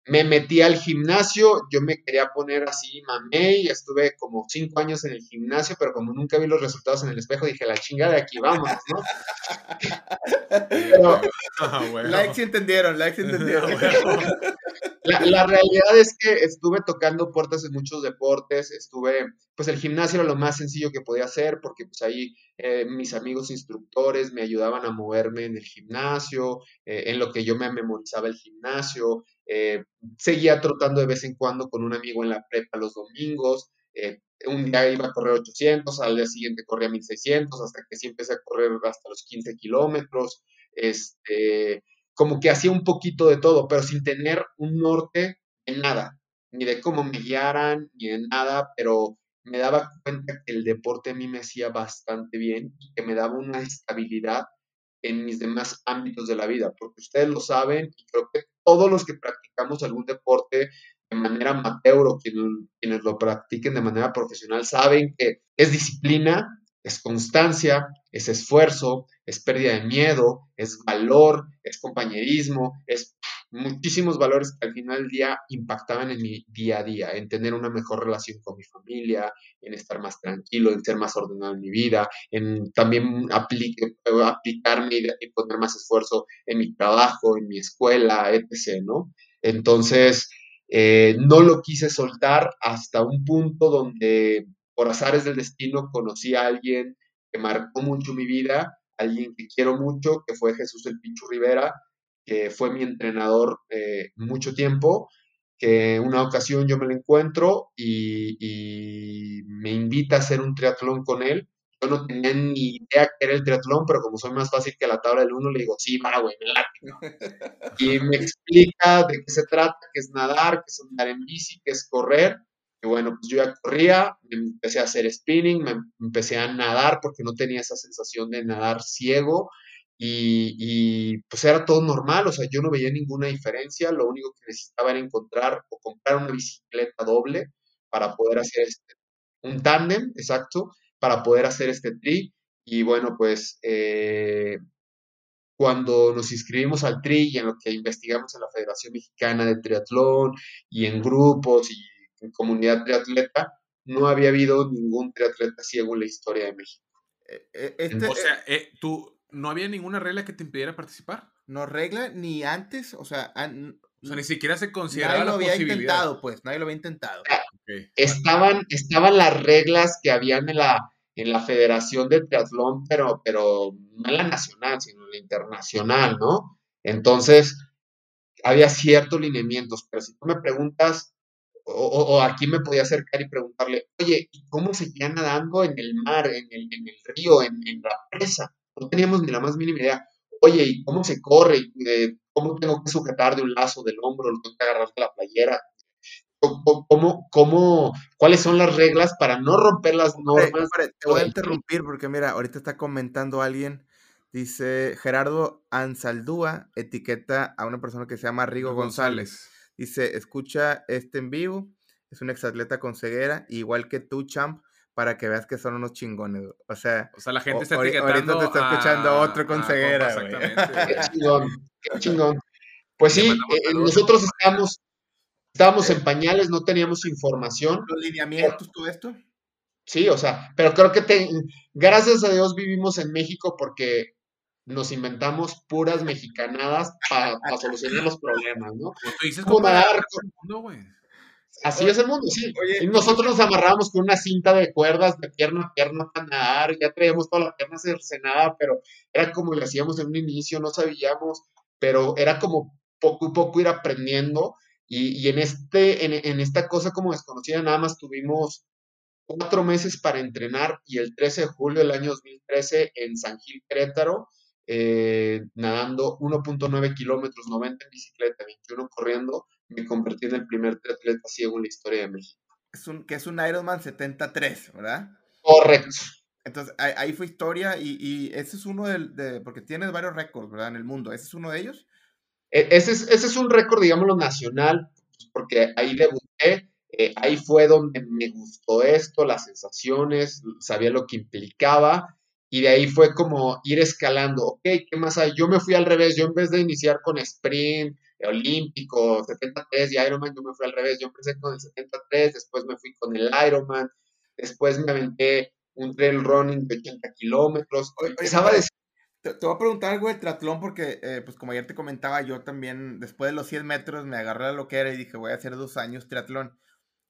A: me metí al gimnasio, yo me quería poner así, mamé, y estuve como cinco años en el gimnasio, pero como nunca vi los resultados en el espejo, dije, la chingada de aquí vamos, ¿no?
C: pero, ah, Likes entendieron, likes entendieron.
A: La, realidad es que estuve tocando puertas en muchos deportes, estuve, pues el gimnasio era lo más sencillo que podía hacer, porque pues ahí eh, mis amigos instructores me ayudaban a moverme en el gimnasio, eh, en lo que yo me memorizaba el gimnasio, eh, seguía trotando de vez en cuando con un amigo en la prepa los domingos, un día iba a correr 800, al día siguiente corría 1600, hasta que sí empecé a correr hasta los 15 kilómetros, este, como que hacía un poquito de todo, pero sin tener un norte en nada, ni de cómo me guiaran, ni de nada, pero me daba cuenta que el deporte a mí me hacía bastante bien y que me daba una estabilidad en mis demás ámbitos de la vida, porque ustedes lo saben y creo que todos los que practicamos algún deporte de manera amateur o quienes, lo practiquen de manera profesional saben que es disciplina, es constancia, es esfuerzo, es pérdida de miedo, es valor, es compañerismo, es muchísimos valores que al final del día impactaban en mi día a día, en tener una mejor relación con mi familia, en estar más tranquilo, en ser más ordenado en mi vida, en también aplicarme y poner más esfuerzo en mi trabajo, en mi escuela, etc., ¿no? Entonces, eh, no lo quise soltar hasta un punto donde, por azares del destino, conocí a alguien que marcó mucho mi vida, alguien que quiero mucho, que fue Jesús el Pincho Rivera, que fue mi entrenador eh, mucho tiempo, que una ocasión yo me lo encuentro y, y, me invita a hacer un triatlón con él. Yo no tenía ni idea que era el triatlón, pero como soy más fácil que la tabla del uno, le digo, sí, va, güey, me Y me explica de qué se trata, que es nadar, que es andar en bici, que es correr. Y bueno, pues yo ya corría, me empecé a hacer spinning, me empecé a nadar porque no tenía esa sensación de nadar ciego. Y, y, pues era todo normal, o sea, yo no veía ninguna diferencia, lo único que necesitaba era encontrar o comprar una bicicleta doble para poder hacer este, un tándem, exacto, para poder hacer este tri. Y bueno, pues eh, cuando nos inscribimos al tri y en lo que investigamos en la Federación Mexicana de Triatlón y en grupos y en comunidad triatleta, no había habido ningún triatleta ciego en la historia de México.
D: Eh, eh, este, o sea, tú, ¿no había ninguna regla que te impidiera participar?
C: No regla ni antes, o sea,
D: o sea, ni siquiera se consideraba
C: nadie lo había intentado, pues, nadie lo había intentado.
A: Estaban, estaban las reglas que habían en la, en la Federación de Triatlón, pero, pero no en la nacional, sino en la internacional, ¿no? Entonces, había ciertos lineamientos, pero si tú me preguntas, o, aquí me podía acercar y preguntarle, oye, ¿y cómo seguía nadando en el mar, en el, en el río, en, la presa? No teníamos ni la más mínima idea. Oye, ¿y cómo se corre? ¿Cómo tengo que sujetar de un lazo del hombro? ¿Lo tengo que agarrar de la playera? ¿Cómo, cómo, cuáles son las reglas para no romper las normas?
C: te voy a interrumpir porque mira, ahorita está comentando alguien, dice Gerardo Ansaldúa, etiqueta a una persona que se llama Rigo González. Dice, escucha este en vivo, es un exatleta con ceguera, igual que tú, champ, para que veas que son unos chingones. O sea,
D: o sea la gente está etiquetando
C: ahorita te está escuchando otro con ceguera.
A: Exactamente. Qué chingón, qué chingón. Pues sí, eh, nosotros estamos Estábamos en pañales, no teníamos información.
C: ¿Los lineamientos, todo esto?
A: Sí, o sea, pero creo que te, gracias a Dios vivimos en México porque nos inventamos puras mexicanadas para solucionar los problemas, ¿no?
D: Como güey.
A: Así es el mundo, sí. y nosotros nos amarrábamos con una cinta de cuerdas de pierna a pierna para nadar, ya traíamos toda la pierna cercenada, pero era como lo hacíamos en un inicio, no sabíamos, pero era como poco a poco ir aprendiendo y, en, este, en, esta cosa como desconocida, nada más tuvimos cuatro meses para entrenar y el 13 de julio del año 2013 en San Gil Querétaro, eh, nadando 1.9 kilómetros, 90 en bicicleta, 21 corriendo, me convertí en el primer atleta ciego en la historia de México.
C: Es un, que es un Ironman 73, ¿verdad?
A: Correcto.
C: Entonces, ahí, fue historia y, y, ese es uno de, porque tienes varios récords, ¿verdad? En el mundo. ¿Ese es uno de ellos?
A: E, ese es, ese es un récord, digámoslo, nacional, pues, porque ahí debuté, eh, ahí fue donde me gustó esto, las sensaciones, sabía lo que implicaba, y de ahí fue como ir escalando, ok, ¿qué más hay? Yo me fui al revés, yo en vez de iniciar con sprint, olímpico, 73 y Ironman, yo me fui al revés, yo empecé con el 73, después me fui con el Ironman, después me aventé un trail running de 80 kilómetros, empezaba decir
C: te, voy a preguntar algo del triatlón porque, eh, pues como ayer te comentaba, yo también, después de los 100 metros, me agarré a lo que era y dije, voy a hacer dos años triatlón.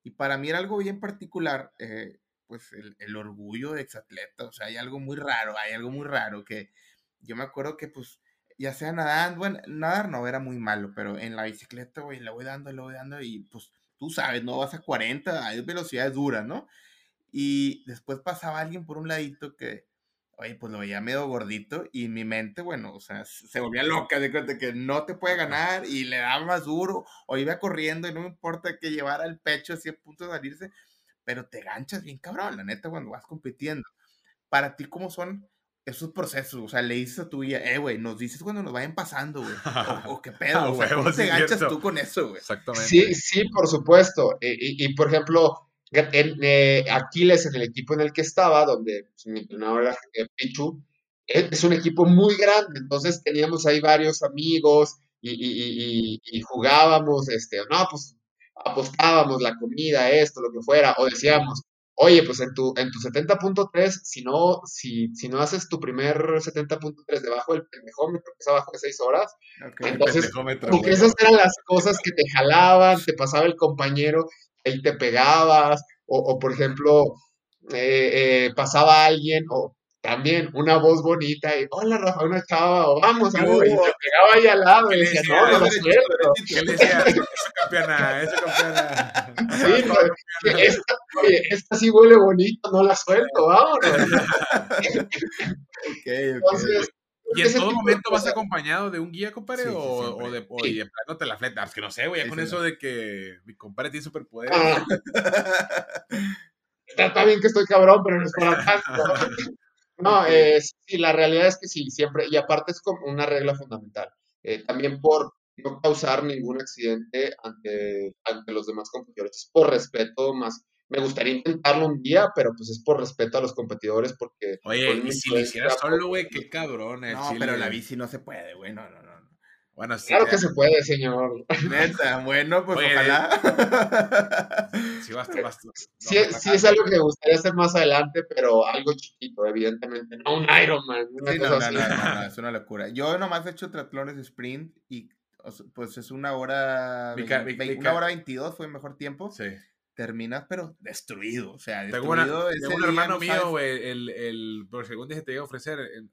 C: Y para mí era algo bien particular, eh, pues el, orgullo de exatleta, o sea, hay algo muy raro, hay algo muy raro que yo me acuerdo que, pues, ya sea nadando, bueno, nadar no era muy malo, pero en la bicicleta, güey, la voy dando, la voy dando y, pues, tú sabes, no vas a 40, hay velocidades duras, ¿no? Y después pasaba alguien por un ladito que, oye, pues lo veía medio gordito y mi mente, bueno, o sea, se volvía loca de cuenta que no te puede ganar y le daba más duro o iba corriendo y no me importa que llevara el pecho así a punto de salirse, pero te ganchas bien cabrón, la neta, cuando vas compitiendo. Para ti, ¿cómo son esos procesos? O sea, le dices a tu guía, eh, güey, nos dices cuando nos vayan pasando, güey. O, qué pedo, o sea, ¿cómo te ganchas tú con eso, güey?
A: Exactamente. Sí, sí, por supuesto. Y, y, por ejemplo, en, eh, Aquiles, en el equipo en el que estaba, donde pues, mi entrenador era eh, Pichu, es un equipo muy grande, entonces teníamos ahí varios amigos y, y, y, jugábamos, este, no, pues apostábamos la comida, esto, lo que fuera, o decíamos, oye, pues en tu, en tu 70.3, si no, si, si no haces tu primer 70.3 debajo del pendejómetro, que es abajo de 6 horas, entonces, porque esas eran las cosas que te jalaban, te pasaba el compañero, ahí te pegabas, o, o por ejemplo, eh, eh, pasaba alguien, o también una voz bonita y hola Rafa, una chava, o vamos, a y te pegaba ahí al lado y decía, no, no lo suelto. ¿Qué le decía? Esa campeona, esa campeona. Sí, pero, esta, oye, esta sí huele bonito, no la suelto, vámonos.
C: okay, Entonces,
D: ¿Y en todo momento vas acompañado de un guía, compadre? o, o, de, o de plano te la fleta. Es que no sé, güey, ya con eso de que mi compadre tiene superpoderes. Ah.
A: Está bien que estoy cabrón, pero no es para tanto. No, eh, sí, la realidad es que sí, siempre, y aparte es como una regla fundamental. Eh, también por no causar ningún accidente ante, ante los demás competidores, por respeto más. Me gustaría intentarlo un día, pero pues es por respeto a los competidores porque...
D: Oye, y si lo hicieras solo, güey, qué cabrón.
C: no, pero la bici no se puede, güey, no, no, no.
A: Bueno, sí, claro que se puede, señor.
C: Neta, bueno, pues ojalá.
A: Sí, basta, basta. sí, sí es algo que me gustaría hacer más adelante, pero algo chiquito, evidentemente. No un Ironman. Una
C: sí, no, no, no, es una locura. Yo nomás he hecho triatlones sprint y pues es una hora. una hora veintidós fue el mejor tiempo.
D: Sí
C: terminas, pero destruido. O sea,
D: destruido. Tengo, un hermano mío, güey, el, el, por según dije, te iba a ofrecer, el,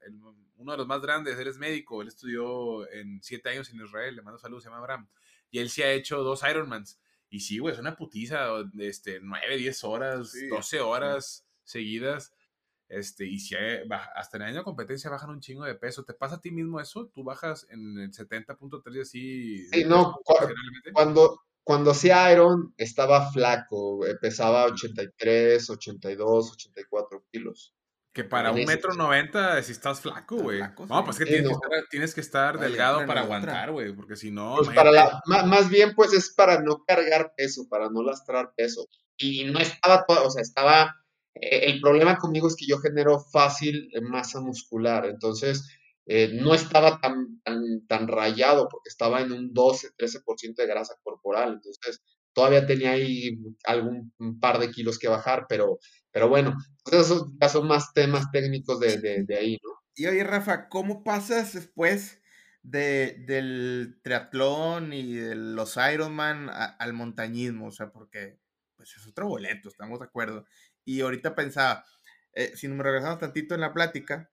D: uno de los más grandes, él es médico, él estudió en siete años en Israel, le mando salud, se llama Abraham, y él sí ha hecho dos Ironmans. Y sí, güey, es una putiza, este, nueve, diez horas, doce horas seguidas. Este, y si hasta en el año de competencia bajan un chingo de peso. ¿Te pasa a ti mismo eso? ¿Tú bajas en el 70.3 así?
A: Sí, no, cuando, cuando hacía Iron estaba flaco, eh, pesaba 83, 82, 84 kilos.
D: Que para un metro noventa, si estás flaco, güey. No, pues que, tienes, que estar, tienes, que estar, delgado para aguantar, güey, porque si no...
A: Pues para la, más, bien, pues es para no cargar peso, para no lastrar peso. Y no estaba todo, o sea, estaba... Eh, el problema conmigo es que yo genero fácil masa muscular, entonces eh, no estaba tan, tan, tan rayado porque estaba en un 12, 13% de grasa corporal, entonces todavía tenía ahí algún par de kilos que bajar, pero, pero bueno, pues esos ya son más temas técnicos de, de, ahí, ¿no?
C: Y oye, Rafa, ¿cómo pasas después de, del triatlón y de los Ironman al montañismo? O sea, porque pues es otro boleto, estamos de acuerdo. Y ahorita pensaba, eh, si nos regresamos tantito en la plática,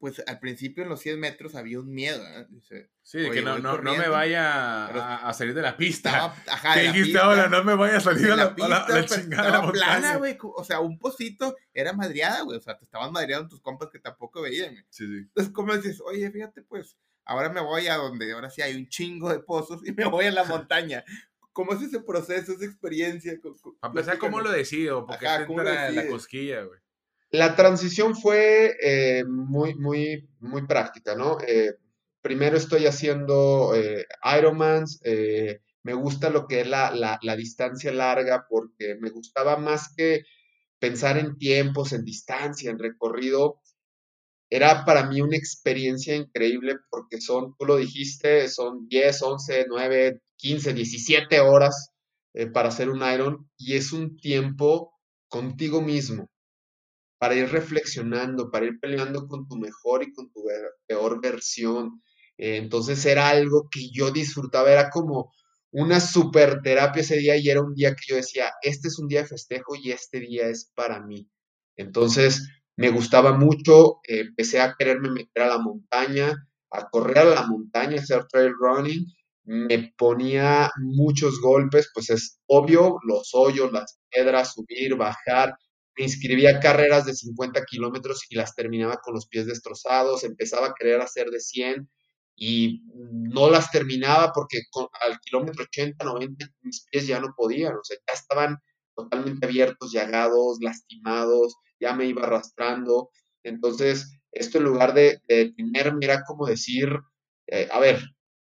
C: pues al principio en los 100 metros había un miedo. ¿eh?
D: sí, de que no, no, no, me vaya a, salir de la pista. ajá, ¿Qué dijiste ahora? No me vaya a salir de la, pista, la,
C: chingada plana, güey. O sea, un pocito era madreada, güey. O sea, te estaban madreando tus compas que tampoco veían.
D: Sí, sí.
C: Entonces, ¿cómo dices? Oye, fíjate, pues, ahora me voy a donde ahora sí hay un chingo de pozos y me voy a la montaña. ¿Cómo es ese proceso, esa experiencia?
D: A empezar, ¿cómo lo decido? Porque ajá, la cosquilla, güey.
A: La transición fue eh, muy, muy, muy práctica, ¿no? Eh, primero estoy haciendo eh, Ironmans, eh, me gusta lo que es la, la, distancia larga porque me gustaba más que pensar en tiempos, en distancia, en recorrido. Era para mí una experiencia increíble porque son, tú lo dijiste, son 10, 11, 9, 15, 17 horas para hacer un Iron y es un tiempo contigo mismo para ir reflexionando, para ir peleando con tu mejor y con tu peor versión. Eh, entonces era algo que yo disfrutaba, era como una super terapia ese día y era un día que yo decía, este es un día de festejo y este día es para mí. Entonces me gustaba mucho, empecé a quererme meter a la montaña, a correr a la montaña, hacer trail running, me ponía muchos golpes, pues es obvio, los hoyos, las piedras, subir, bajar, inscribía carreras de 50 kilómetros y las terminaba con los pies destrozados, empezaba a querer hacer de 100 y no las terminaba porque al kilómetro 80, 90 mis pies ya no podían, o sea, ya estaban totalmente abiertos, llagados, lastimados, ya me iba arrastrando. Entonces, esto en lugar de, detenerme era como decir, eh, a ver,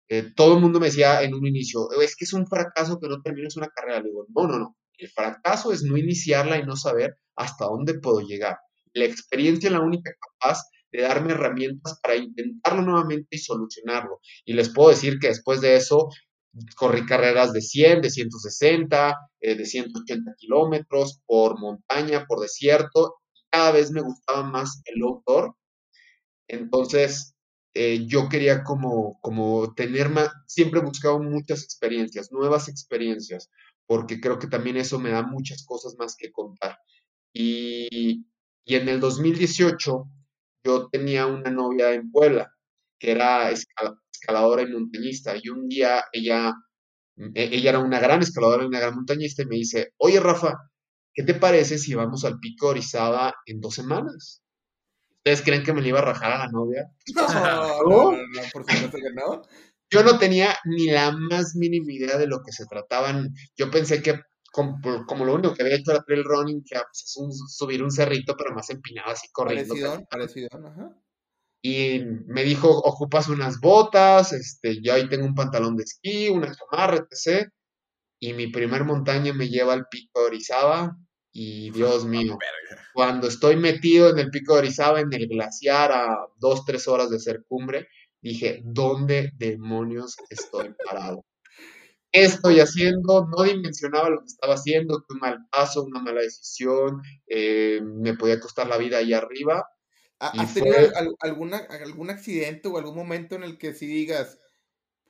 A: eh, todo el mundo me decía en un inicio, es que es un fracaso que no termines una carrera. Le digo, no, no, no. El fracaso es no iniciarla y no saber hasta dónde puedo llegar. La experiencia es la única capaz de darme herramientas para intentarlo nuevamente y solucionarlo. Y les puedo decir que después de eso corrí carreras de 100, de 160, eh, de 180 kilómetros por montaña, por desierto. Cada vez me gustaba más el outdoor. Entonces, eh, yo quería como, como tener siempre buscaba muchas experiencias, nuevas experiencias, porque creo que también eso me da muchas cosas más que contar. Y, y en el 2018 yo tenía una novia en Puebla que era escaladora y montañista y un día ella, e, ella era una gran escaladora y una gran montañista y me dice, oye Rafa, ¿qué te parece si vamos al pico Orizaba en dos semanas? ¿Ustedes creen que me le iba a rajar a la novia?
C: No, no, no, por supuesto que no.
A: Yo no tenía ni la más mínima idea de lo que se trataban. Yo pensé que como, lo único que había hecho era trail running, que pues, es un, subir un cerrito, pero más empinado, así corriendo.
C: Parecido, parecido, ajá.
A: Y me dijo, ocupas unas botas, este, yo ahí tengo un pantalón de esquí, una chamarra, etc. Y mi primer montaña me lleva al pico de Orizaba. Y Dios mío, cuando estoy metido en el pico de Orizaba, en el glaciar, a dos, tres horas de ser cumbre, dije, ¿dónde demonios estoy parado? ¿Qué estoy haciendo? No dimensionaba lo que estaba haciendo, un mal paso, una mala decisión, eh, me podía costar la vida ahí arriba.
C: ¿Has tenido alguna, algún accidente o algún momento en el que sí digas,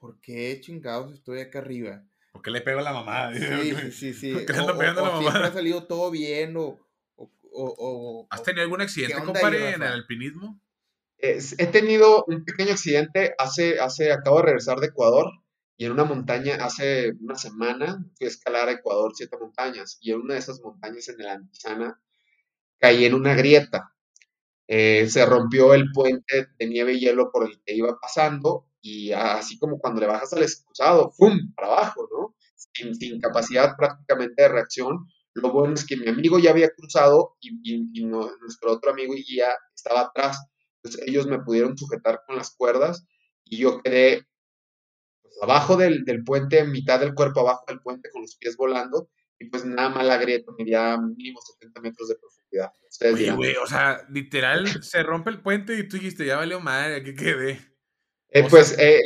C: ¿por qué chingados estoy acá arriba?
D: ¿Por qué le pego a la mamá?
C: Sí, sí, sí. ¿Por qué ando pegando a la mamá? Siempre ha salido todo bien o... o,
D: ¿Has tenido algún accidente, compadre, en el alpinismo?
A: He tenido un pequeño accidente hace, hace, acabo de regresar de Ecuador y en una montaña, hace una semana, fui a escalar a Ecuador siete montañas, y en una de esas montañas, en el Antizana, caí en una grieta. Eh, se rompió el puente de nieve y hielo por el que iba pasando, y así como cuando le bajas al excusado, ¡pum! para abajo, ¿no? Sin, capacidad prácticamente de reacción. Lo bueno es que mi amigo ya había cruzado y, y nuestro otro amigo y guía estaba atrás. Ellos me pudieron sujetar con las cuerdas y yo quedé abajo del, del, puente, mitad del cuerpo abajo del puente con los pies volando, y pues nada más la grieta medía mínimo 70 metros de profundidad.
D: Oye, güey, o sea, literal, se rompe el puente y tú dijiste, ya valió madre, aquí quedé.
A: Eh, pues eh,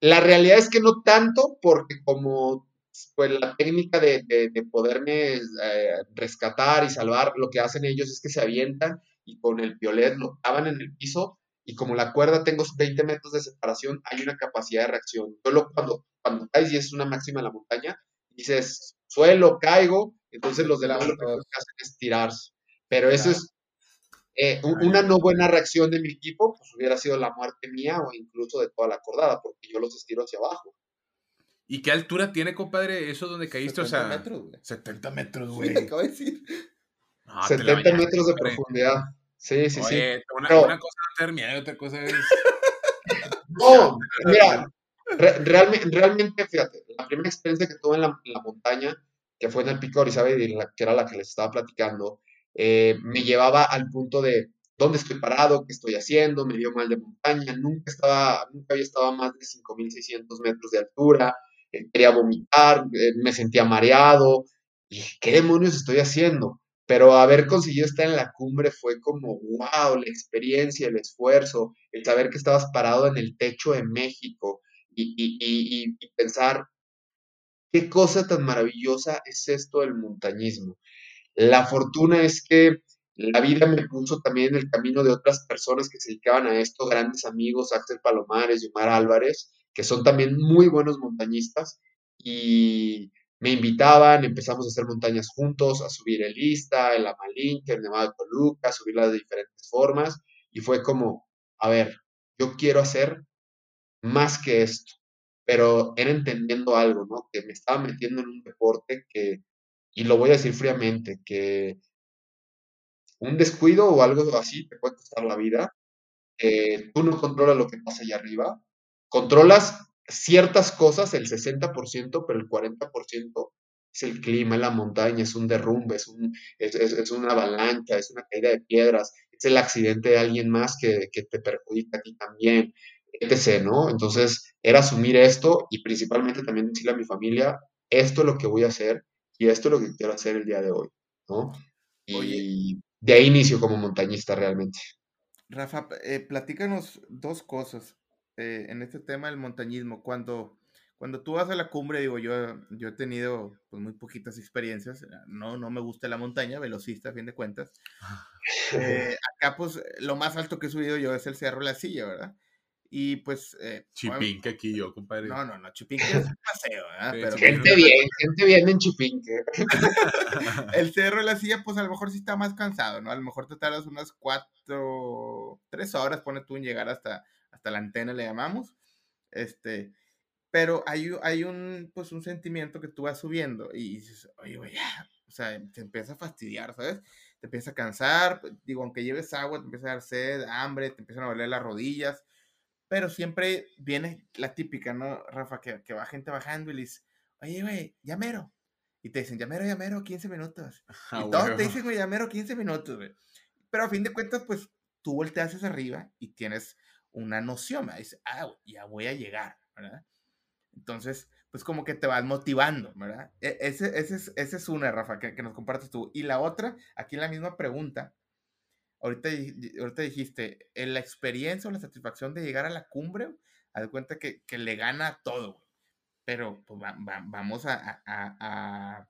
A: la realidad es que no tanto, porque como pues la técnica de, de, poderme eh, rescatar y salvar, lo que hacen ellos es que se avientan y con el violet lo clavan en el piso y como la cuerda tengo 20 metros de separación, hay una capacidad de reacción. Solo cuando, cuando caes y es una máxima en la montaña, dices, suelo, caigo, entonces los de la lo que hacen es tirarse. Pero eso es eh, una no buena reacción de mi equipo, pues hubiera sido la muerte mía o incluso de toda la cordada, porque yo los estiro hacia abajo.
D: ¿Y qué altura tiene, compadre, eso donde caíste? 70 o sea,
C: metros, güey.
D: 70 metros, güey.
C: Sí, acabo de decir.
A: 70 metros de profundidad. Sí, sí, sí.
D: Una, una cosa es tener miedo, otra cosa es.
A: no, mira, realmente, realmente, fíjate, la primera experiencia que tuve en la, montaña, que fue en el Pico de Orizaba, que era la que les estaba platicando, eh, me llevaba al punto de dónde estoy parado, qué estoy haciendo, me dio mal de montaña, nunca, estaba, nunca había estado a más de 5.600 metros de altura, eh, quería vomitar, eh, me sentía mareado, y ¿qué demonios estoy haciendo? Pero haber conseguido estar en la cumbre fue como, wow, la experiencia, el esfuerzo, el saber que estabas parado en el techo de México y, y, y, pensar, qué cosa tan maravillosa es esto del montañismo. La fortuna es que la vida me puso también en el camino de otras personas que se dedicaban a esto, grandes amigos, Axel Palomares y Omar Álvarez, que son también muy buenos montañistas y me invitaban, empezamos a hacer montañas juntos, a subir el Ista, el Amalinque, el Nevado de Toluca, a subirlas de diferentes formas, y fue como, a ver, yo quiero hacer más que esto, pero era entendiendo algo, ¿no? Que me estaba metiendo en un deporte que, y lo voy a decir fríamente, que un descuido o algo así te puede costar la vida. Eh, tú no controlas lo que pasa allá arriba. Controlas ciertas cosas, el 60%, pero el 40% es el clima, es la montaña, es un derrumbe, es, un, es, una avalancha, es una caída de piedras, es el accidente de alguien más que, que te perjudica a ti también, etc., ¿no? Entonces, era asumir esto y principalmente también decirle a mi familia, esto es lo que voy a hacer y esto es lo que quiero hacer el día de hoy, ¿no? Y de ahí inicio como montañista realmente.
C: Rafa, eh, platícanos dos cosas eh, en este tema del montañismo. Cuando, cuando tú vas a la cumbre, digo, yo, yo he tenido pues, muy poquitas experiencias. No, no me gusta la montaña, velocista, a fin de cuentas. Eh, acá, pues, lo más alto que he subido yo es el Cerro La Silla, ¿verdad? Y pues. Eh,
D: Chipinque aquí yo, compadre.
C: No, no, no, Chipinque es un paseo, ¿verdad?
A: Pero, gente bien, gente bien en Chipinque.
C: el cerro de la silla, pues a lo mejor sí está más cansado, ¿no? A lo mejor te tardas unas cuatro, tres horas, pone tú en llegar hasta, hasta la antena, le llamamos. Este. Pero hay, hay un, pues, un sentimiento que tú vas subiendo y dices, oye, oye, o sea, te empieza a fastidiar, ¿sabes? Te empieza a cansar, digo, aunque lleves agua, te empieza a dar sed, hambre, te empiezan a doler las rodillas pero siempre viene la típica, ¿no, Rafa? Que, que va gente bajando y le dice, oye, güey, llamero. Y te dicen, llamero, llamero, 15 minutos. Ah, y todos te dicen, güey, llamero, 15 minutos, güey. Pero a fin de cuentas, pues tú volteas hacia arriba y tienes una noción, me dice, ah, ya voy a llegar, ¿verdad? Entonces, pues como que te vas motivando, ¿verdad? E, ese, ese, es, ese es una, Rafa, que, que, nos compartes tú. Y la otra, aquí la misma pregunta, ahorita, ahorita dijiste, en la experiencia o la satisfacción de llegar a la cumbre, haz cuenta que, que le gana todo, Pero pues, vamos a, a,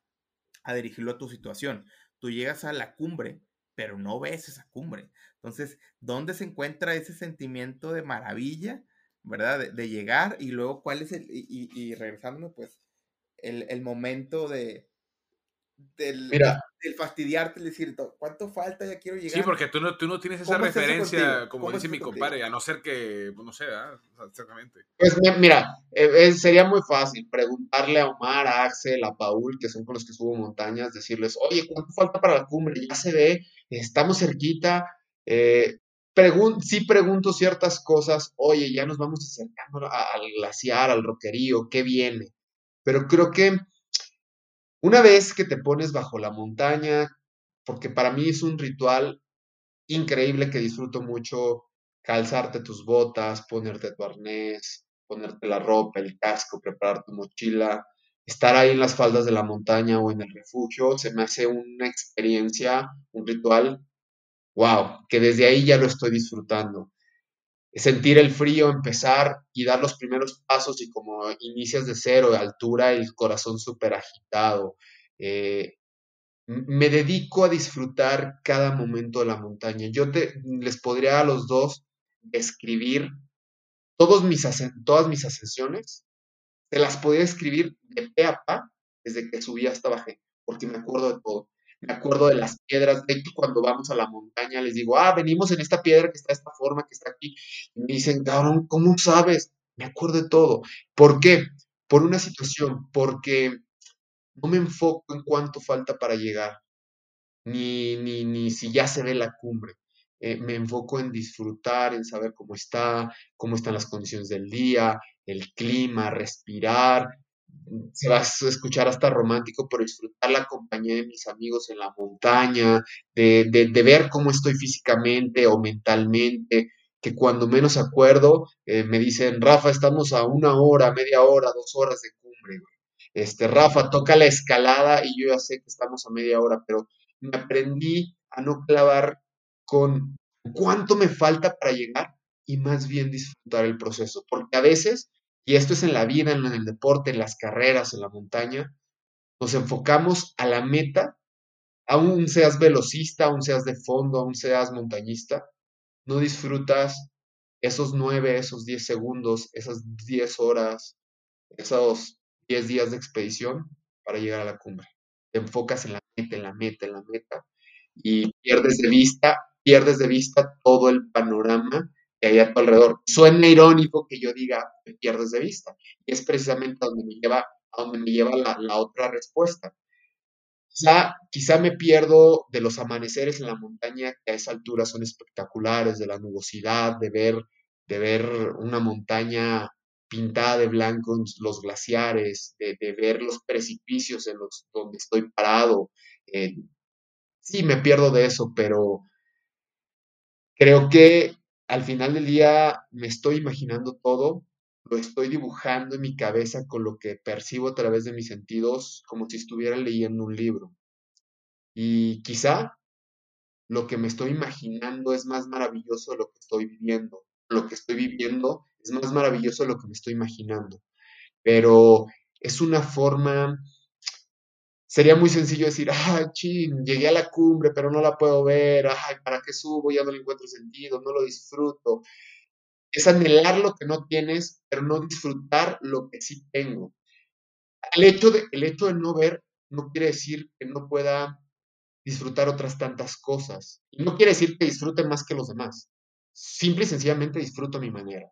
C: a, dirigirlo a tu situación. Tú llegas a la cumbre, pero no ves esa cumbre. Entonces, ¿dónde se encuentra ese sentimiento de maravilla, verdad? De, llegar y luego cuál es el, y, y, regresándome, pues, el, el momento de, del,
A: Mira,
C: del fastidiarte, el decir, ¿cuánto falta? Ya quiero llegar.
D: Sí, porque tú no, tú no tienes esa referencia, como dice mi compadre, a no ser que, pues, no sé, exactamente.
A: Pues mira, eh, sería muy fácil preguntarle a Omar, a Axel, a Paul, que son con los que subo montañas, decirles, oye, ¿cuánto falta para la cumbre? Ya se ve, estamos cerquita. Eh, sí pregunto ciertas cosas, oye, ya nos vamos acercando al glaciar, al roquerío, ¿qué viene? Pero creo que una vez que te pones bajo la montaña, porque para mí es un ritual increíble que disfruto mucho, calzarte tus botas, ponerte tu arnés, ponerte la ropa, el casco, preparar tu mochila, estar ahí en las faldas de la montaña o en el refugio, se me hace una experiencia, un ritual, wow, que desde ahí ya lo estoy disfrutando sentir el frío, empezar y dar los primeros pasos y como inicias de cero, de altura, el corazón súper agitado. Eh, me dedico a disfrutar cada momento de la montaña. Yo te, les podría a los dos escribir todos mis, todas mis ascensiones, te las podría escribir de pe a pa desde que subí hasta bajé, porque me acuerdo de todo me acuerdo de las piedras, de hecho cuando vamos a la montaña les digo, ah, venimos en esta piedra que está de esta forma, que está aquí, y me dicen, cabrón, ¿cómo sabes? Me acuerdo de todo. ¿Por qué? Por una situación, porque no me enfoco en cuánto falta para llegar, ni, ni, ni si ya se ve la cumbre. Eh, me enfoco en disfrutar, en saber cómo está, cómo están las condiciones del día, el clima, respirar, se va a escuchar hasta romántico, pero disfrutar la compañía de mis amigos en la montaña, de, de, ver cómo estoy físicamente o mentalmente, que cuando menos acuerdo eh, me dicen, Rafa, estamos a una hora, media hora, dos horas de cumbre. Este, Rafa, toca la escalada y yo ya sé que estamos a media hora, pero me aprendí a no clavar con cuánto me falta para llegar y más bien disfrutar el proceso, porque a veces y esto es en la vida, en el deporte, en las carreras, en la montaña, nos enfocamos a la meta, aún seas velocista, aún seas de fondo, aún seas montañista, no disfrutas esos nueve, esos diez segundos, esas diez horas, esos diez días de expedición para llegar a la cumbre. Te enfocas en la meta, en la meta, en la meta, y pierdes de vista, pierdes de vista todo el panorama hay a tu alrededor. Suena irónico que yo diga, me pierdes de vista. Y es precisamente a donde me lleva, a donde me lleva la, otra respuesta. Quizá, quizá me pierdo de los amaneceres en la montaña que a esa altura son espectaculares, de la nubosidad, de ver, de ver una montaña pintada de blanco los glaciares, de, ver los precipicios en los donde estoy parado. Eh, sí, me pierdo de eso, pero creo que al final del día me estoy imaginando todo, lo estoy dibujando en mi cabeza con lo que percibo a través de mis sentidos, como si estuviera leyendo un libro. Y quizá lo que me estoy imaginando es más maravilloso de lo que estoy viviendo. Lo que estoy viviendo es más maravilloso de lo que me estoy imaginando. Pero es una forma, sería muy sencillo decir, ah, chin, llegué a la cumbre, pero no la puedo ver, ay, ¿para qué subo? Ya no le encuentro sentido, no lo disfruto es anhelar lo que no tienes, pero no disfrutar lo que sí tengo. El hecho de, el hecho de no ver no quiere decir que no pueda disfrutar otras tantas cosas. Y no quiere decir que disfrute más que los demás. Simple y sencillamente disfruto a mi manera.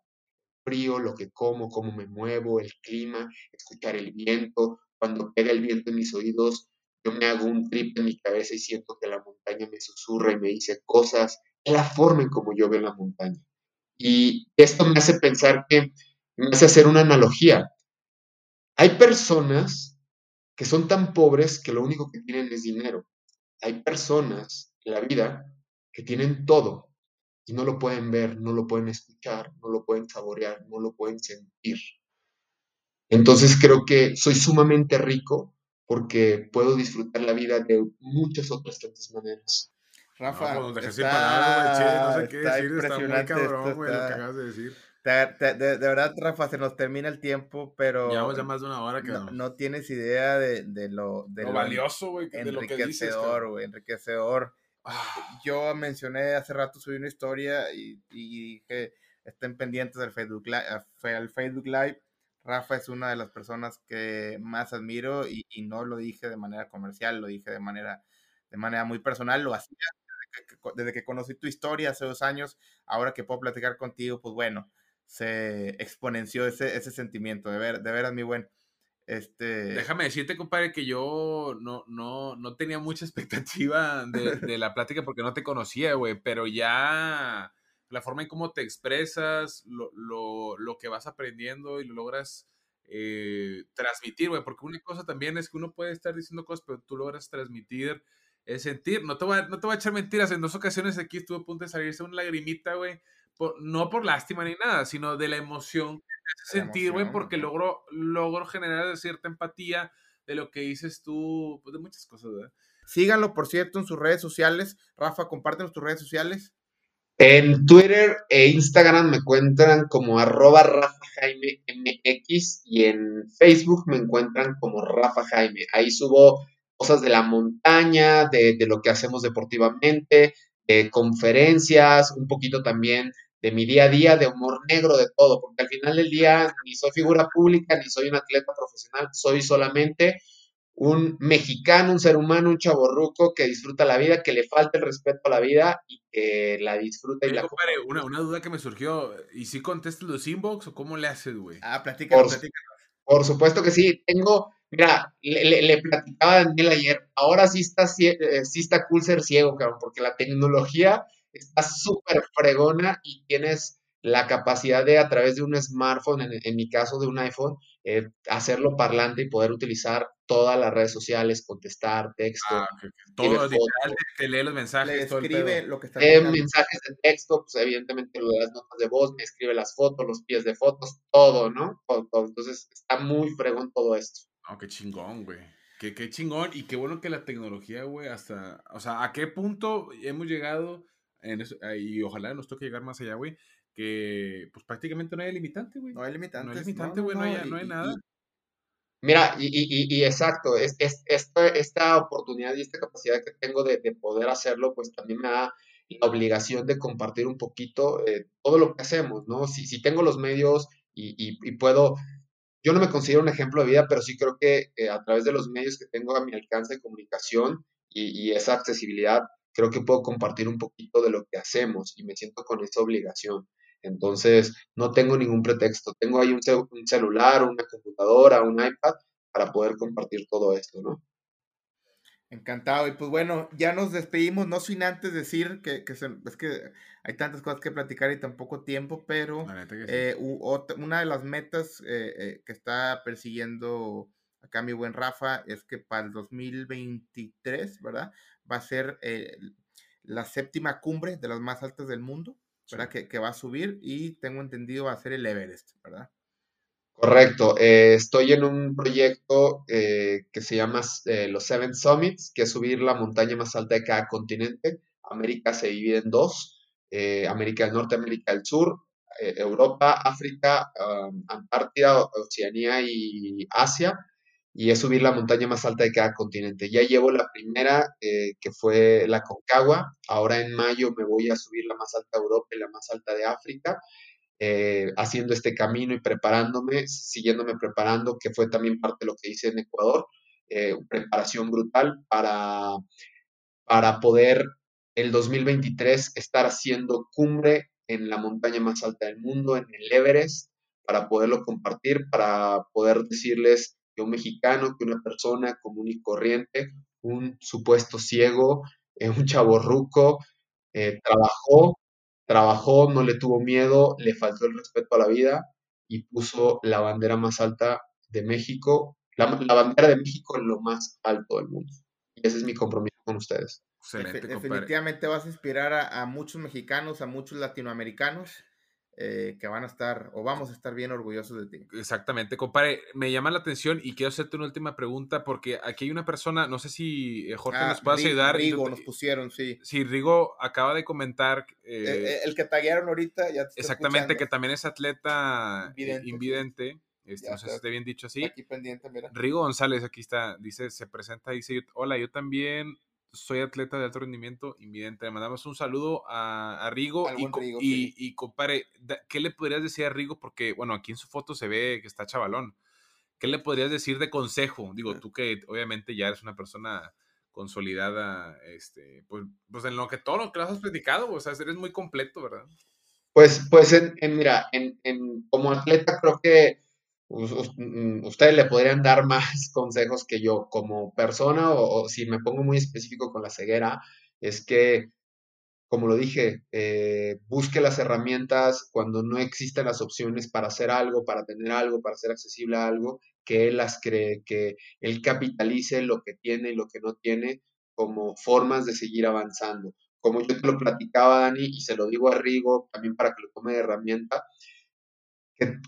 A: Frío, lo que como, cómo me muevo, el clima, escuchar el viento. Cuando pega el viento en mis oídos, yo me hago un trip en mi cabeza y siento que la montaña me susurra y me dice cosas. Es la forma en como yo veo la montaña. Y esto me hace pensar que, me hace hacer una analogía. Hay personas que son tan pobres que lo único que tienen es dinero. Hay personas en la vida que tienen todo y no lo pueden ver, no lo pueden escuchar, no lo pueden saborear, no lo pueden sentir. Entonces creo que soy sumamente rico porque puedo disfrutar la vida de muchas otras tantas maneras.
C: Rafa, no, pues, está, no sé qué decir, está muy cabrón, güey, lo que acabas de decir. de, verdad, Rafa, se nos termina el tiempo, pero.
D: Llevamos ya más de una hora que
C: no, no tienes idea de, de lo, de
D: lo, valioso, güey, de lo que dices.
C: Enriquecedor, güey, enriquecedor. Ah. Yo mencioné hace rato, subí una historia y, y dije, estén pendientes del Facebook, Live, al Facebook Live. Rafa es una de las personas que más admiro y, no lo dije de manera comercial, lo dije de manera, de manera muy personal, lo hacía desde que conocí tu historia hace dos años, ahora que puedo platicar contigo, pues bueno, se exponenció ese, ese sentimiento, de, ver, de veras, mi buen. Este...
D: Déjame decirte, compadre, que yo no, no, no tenía mucha expectativa de, de la plática porque no te conocía, güey, pero ya la forma en cómo te expresas, lo, lo, lo que vas aprendiendo y lo logras eh, transmitir, güey, porque una cosa también es que uno puede estar diciendo cosas, pero tú logras transmitir es sentir. No te, voy a, no te voy a echar mentiras. En dos ocasiones aquí estuve a punto de salirse una lagrimita, güey. no por lástima ni nada, sino de la emoción que te hace sentir, güey, porque logro, logro generar cierta empatía de lo que dices tú, pues de muchas cosas, güey.
C: Síganlo, por cierto, en sus redes sociales. Rafa, compártenos tus redes sociales.
A: En Twitter e Instagram me encuentran como arroba Rafa Jaime MX y en Facebook me encuentran como Rafa Jaime. Ahí subo cosas de la montaña, de, lo que hacemos deportivamente, de conferencias, un poquito también de mi día a día, de humor negro, de todo, porque al final del día ni soy figura pública, ni soy un atleta profesional, soy solamente un mexicano, un ser humano, un chaborruco que disfruta la vida, que le falta el respeto a la vida y que la disfruta y la
D: una, una, duda que me surgió, ¿y si contestas los inbox o cómo le haces, güey?
C: Ah, platícalo, por,
A: Por supuesto que sí, tengo Mira, le, platicaba a Daniel ayer, ahora sí está, eh, sí está cool ser ciego, cabrón, porque la tecnología está súper fregona y tienes la capacidad de a través de un smartphone, en, mi caso de un iPhone, eh, hacerlo parlante y poder utilizar todas las redes sociales, contestar, texto. Ah,
D: todo lee los mensajes.
C: escribe lo que está
A: eh, mensajes de texto, pues evidentemente las notas de voz, me escribe las fotos, los pies de fotos, todo, ¿no? Entonces está muy fregón todo esto.
D: Oh, qué chingón, güey. Qué, qué chingón y qué bueno que la tecnología, güey, hasta, o sea, ¿a qué punto hemos llegado? En eso, y ojalá nos toque llegar más allá, güey, que pues prácticamente no hay limitante, güey.
C: No hay limitante.
D: No hay limitante, güey, no, hay, no hay nada.
A: Mira, y, y, y, exacto, es, es, esta, esta, oportunidad y esta capacidad que tengo de, de, poder hacerlo, pues también me da la obligación de compartir un poquito eh, todo lo que hacemos, ¿no? Si, si tengo los medios y, y, puedo yo no me considero un ejemplo de vida, pero sí creo que eh, a través de los medios que tengo a mi alcance de comunicación y, esa accesibilidad, creo que puedo compartir un poquito de lo que hacemos y me siento con esa obligación. Entonces, no tengo ningún pretexto. Tengo ahí un, un celular, una computadora, un iPad para poder compartir todo esto, ¿no?
C: Encantado. Y pues bueno, ya nos despedimos, no sin antes decir que, que es que hay tantas cosas que platicar y tan poco tiempo, pero eh, una de las metas eh, eh, que está persiguiendo acá mi buen Rafa es que para el 2023, ¿verdad? Va a ser la séptima cumbre de las más altas del mundo, ¿verdad? Que, que, va a subir y tengo entendido va a ser el Everest, ¿verdad?
A: Correcto. Eh, estoy en un proyecto eh, que se llama eh, los Seven Summits, que es subir la montaña más alta de cada continente. América se divide en dos, América del Norte, América del Sur, Europa, África, Antártida, Oceanía y Asia. Y es subir la montaña más alta de cada continente. Ya llevo la primera, que fue la Concagua. Ahora en mayo me voy a subir la más alta de Europa y la más alta de África. Eh, haciendo este camino y preparándome, siguiéndome preparando, que fue también parte de lo que hice en Ecuador, eh, preparación brutal para, para poder el 2023 estar haciendo cumbre en la montaña más alta del mundo, en el Everest, para poderlo compartir, para poder decirles que un mexicano, que una persona común y corriente, un supuesto ciego, eh, un chavo ruco, trabajó, trabajó, no le tuvo miedo, le faltó el respeto a la vida y puso la bandera más alta de México, la, bandera de México en lo más alto del mundo. Y ese es mi compromiso con ustedes.
C: Definitivamente vas a inspirar a, a muchos mexicanos, a muchos latinoamericanos eh, que van a estar o vamos a estar bien orgullosos de ti.
D: Exactamente, compadre. Me llama la atención y quiero hacerte una última pregunta porque aquí hay una persona, no sé si eh, Jorge nos ah, puede ayudar.
C: Rigo nos pusieron, sí.
D: Sí, Rigo acaba de comentar.
C: Eh, el que taguearon ahorita ya
D: Exactamente, que también es atleta invidente. Este, no sé si esté bien dicho así.
C: Aquí pendiente, mira.
D: Rigo González, aquí está, dice, se presenta, dice, hola, yo también soy atleta de alto rendimiento invidente. Le mandamos un saludo a, Rigo. y, y, compare, ¿qué le podrías decir a Rigo? Porque, bueno, aquí en su foto se ve que está chavalón. ¿Qué le podrías decir de consejo? Digo, tú que obviamente ya eres una persona consolidada, este, pues, pues en lo que todo lo que has platicado, o sea, eres muy completo, ¿verdad?
A: Pues, pues, en, mira, en, en, como atleta creo que ustedes le podrían dar más consejos que yo como persona o, si me pongo muy específico con la ceguera, es que, como lo dije, eh, busque las herramientas cuando no existen las opciones para hacer algo, para tener algo, para ser accesible a algo, que él las cree, que él capitalice lo que tiene y lo que no tiene como formas de seguir avanzando. Como yo te lo platicaba, Dani, y se lo digo a Rigo también para que lo tome de herramienta,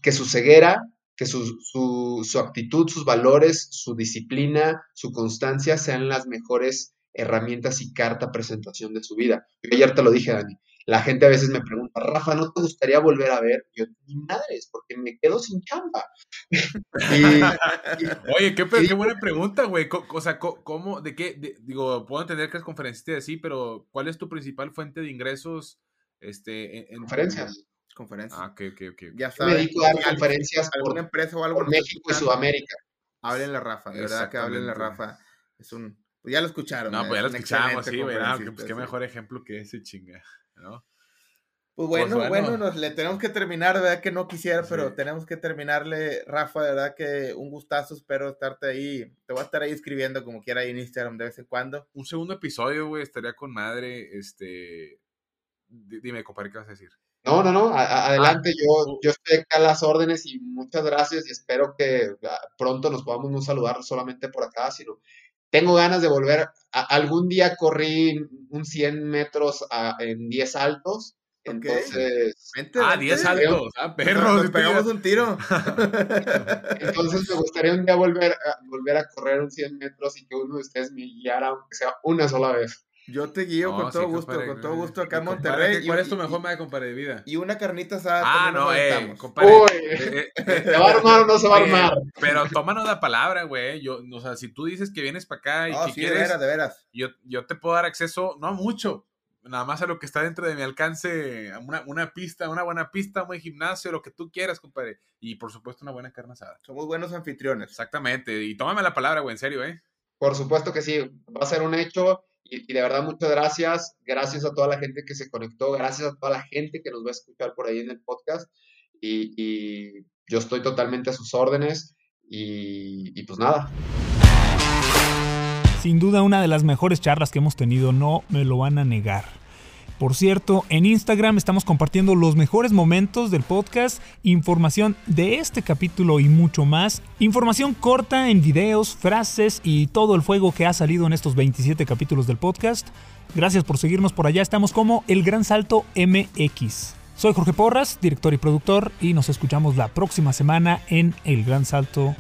A: que su ceguera que su, su, actitud, sus valores, su disciplina, su constancia sean las mejores herramientas y carta presentación de su vida. Yo ayer te lo dije, Dani. La gente a veces me pregunta, Rafa, ¿no te gustaría volver a ver? Yo, ni madres, porque me quedo sin chamba.
D: Oye, qué, qué, buena pregunta, güey. O sea, ¿cómo, de qué? digo, puedo entender que es conferencista de sí, pero ¿cuál es tu principal fuente de ingresos este,
A: en, conferencias?
C: Conferencias.
D: Ah, ok, ok, ok.
A: Ya me dedico a dar conferencias
C: alguna empresa o algo
A: por México y Sudamérica.
C: Hablen la Rafa, de verdad que hablen la Rafa. Es un, pues ya lo escucharon.
D: No, pues ya lo escuchamos, sí. Ah, pues qué mejor ejemplo que ese chinga, ¿no?
C: Pues, pues bueno, bueno, nos, le tenemos que terminar, de verdad que no quisiera, pero tenemos que terminarle, Rafa, de verdad que un gustazo, espero estarte ahí, te voy a estar ahí escribiendo como quiera ahí en Instagram de vez en cuando.
D: Un segundo episodio, güey, estaría con madre, este, dime, compadre, ¿qué vas a decir?
A: No, no, no, adelante, yo, ah, yo estoy acá a las órdenes y muchas gracias y espero que ah, pronto nos podamos no saludar solamente por acá, sino tengo ganas de volver. algún día corrí un 100 metros en 10 altos, entonces...
D: ah, 10 altos, ah, perro,
C: nos, pegamos un tiro.
A: entonces me gustaría un día volver a, volver a correr un 100 metros y que uno de ustedes me guiara, aunque sea una sola vez.
C: Yo te guío con todo gusto, con todo gusto acá en Monterrey.
D: ¿Cuál es tu mejor madre, compadre, de vida?
C: Y una carnita asada.
D: Ah, no, eh,
A: compadre. Uy, eh, eh, ¿se va a armar o no se va a armar?
D: Pero tómanos la palabra, güey. Yo, o sea, si tú dices que vienes para acá y que
C: sí,
D: quieres.
C: De veras, de veras.
D: Yo, yo te puedo dar acceso, no mucho, nada más a lo que está dentro de mi alcance, una, una pista, una buena pista, un buen gimnasio, lo que tú quieras, compadre. Y por supuesto, una buena carne asada.
C: Somos buenos anfitriones.
D: Exactamente. Y tómame la palabra, güey, en serio, ¿eh?
A: Por supuesto que sí. Va a ser un hecho y, de verdad, muchas gracias. Gracias a toda la gente que se conectó. Gracias a toda la gente que nos va a escuchar por ahí en el podcast. Y, yo estoy totalmente a sus órdenes. Y, y pues nada.
B: Sin duda una de las mejores charlas que hemos tenido, no me lo van a negar. Por cierto, en Instagram estamos compartiendo los mejores momentos del podcast, información de este capítulo y mucho más. Información corta en videos, frases y todo el fuego que ha salido en estos 27 capítulos del podcast. Gracias por seguirnos por allá, estamos como El Gran Salto MX. Soy Jorge Porras, director y productor, y nos escuchamos la próxima semana en El Gran Salto,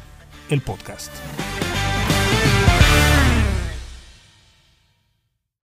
B: el podcast.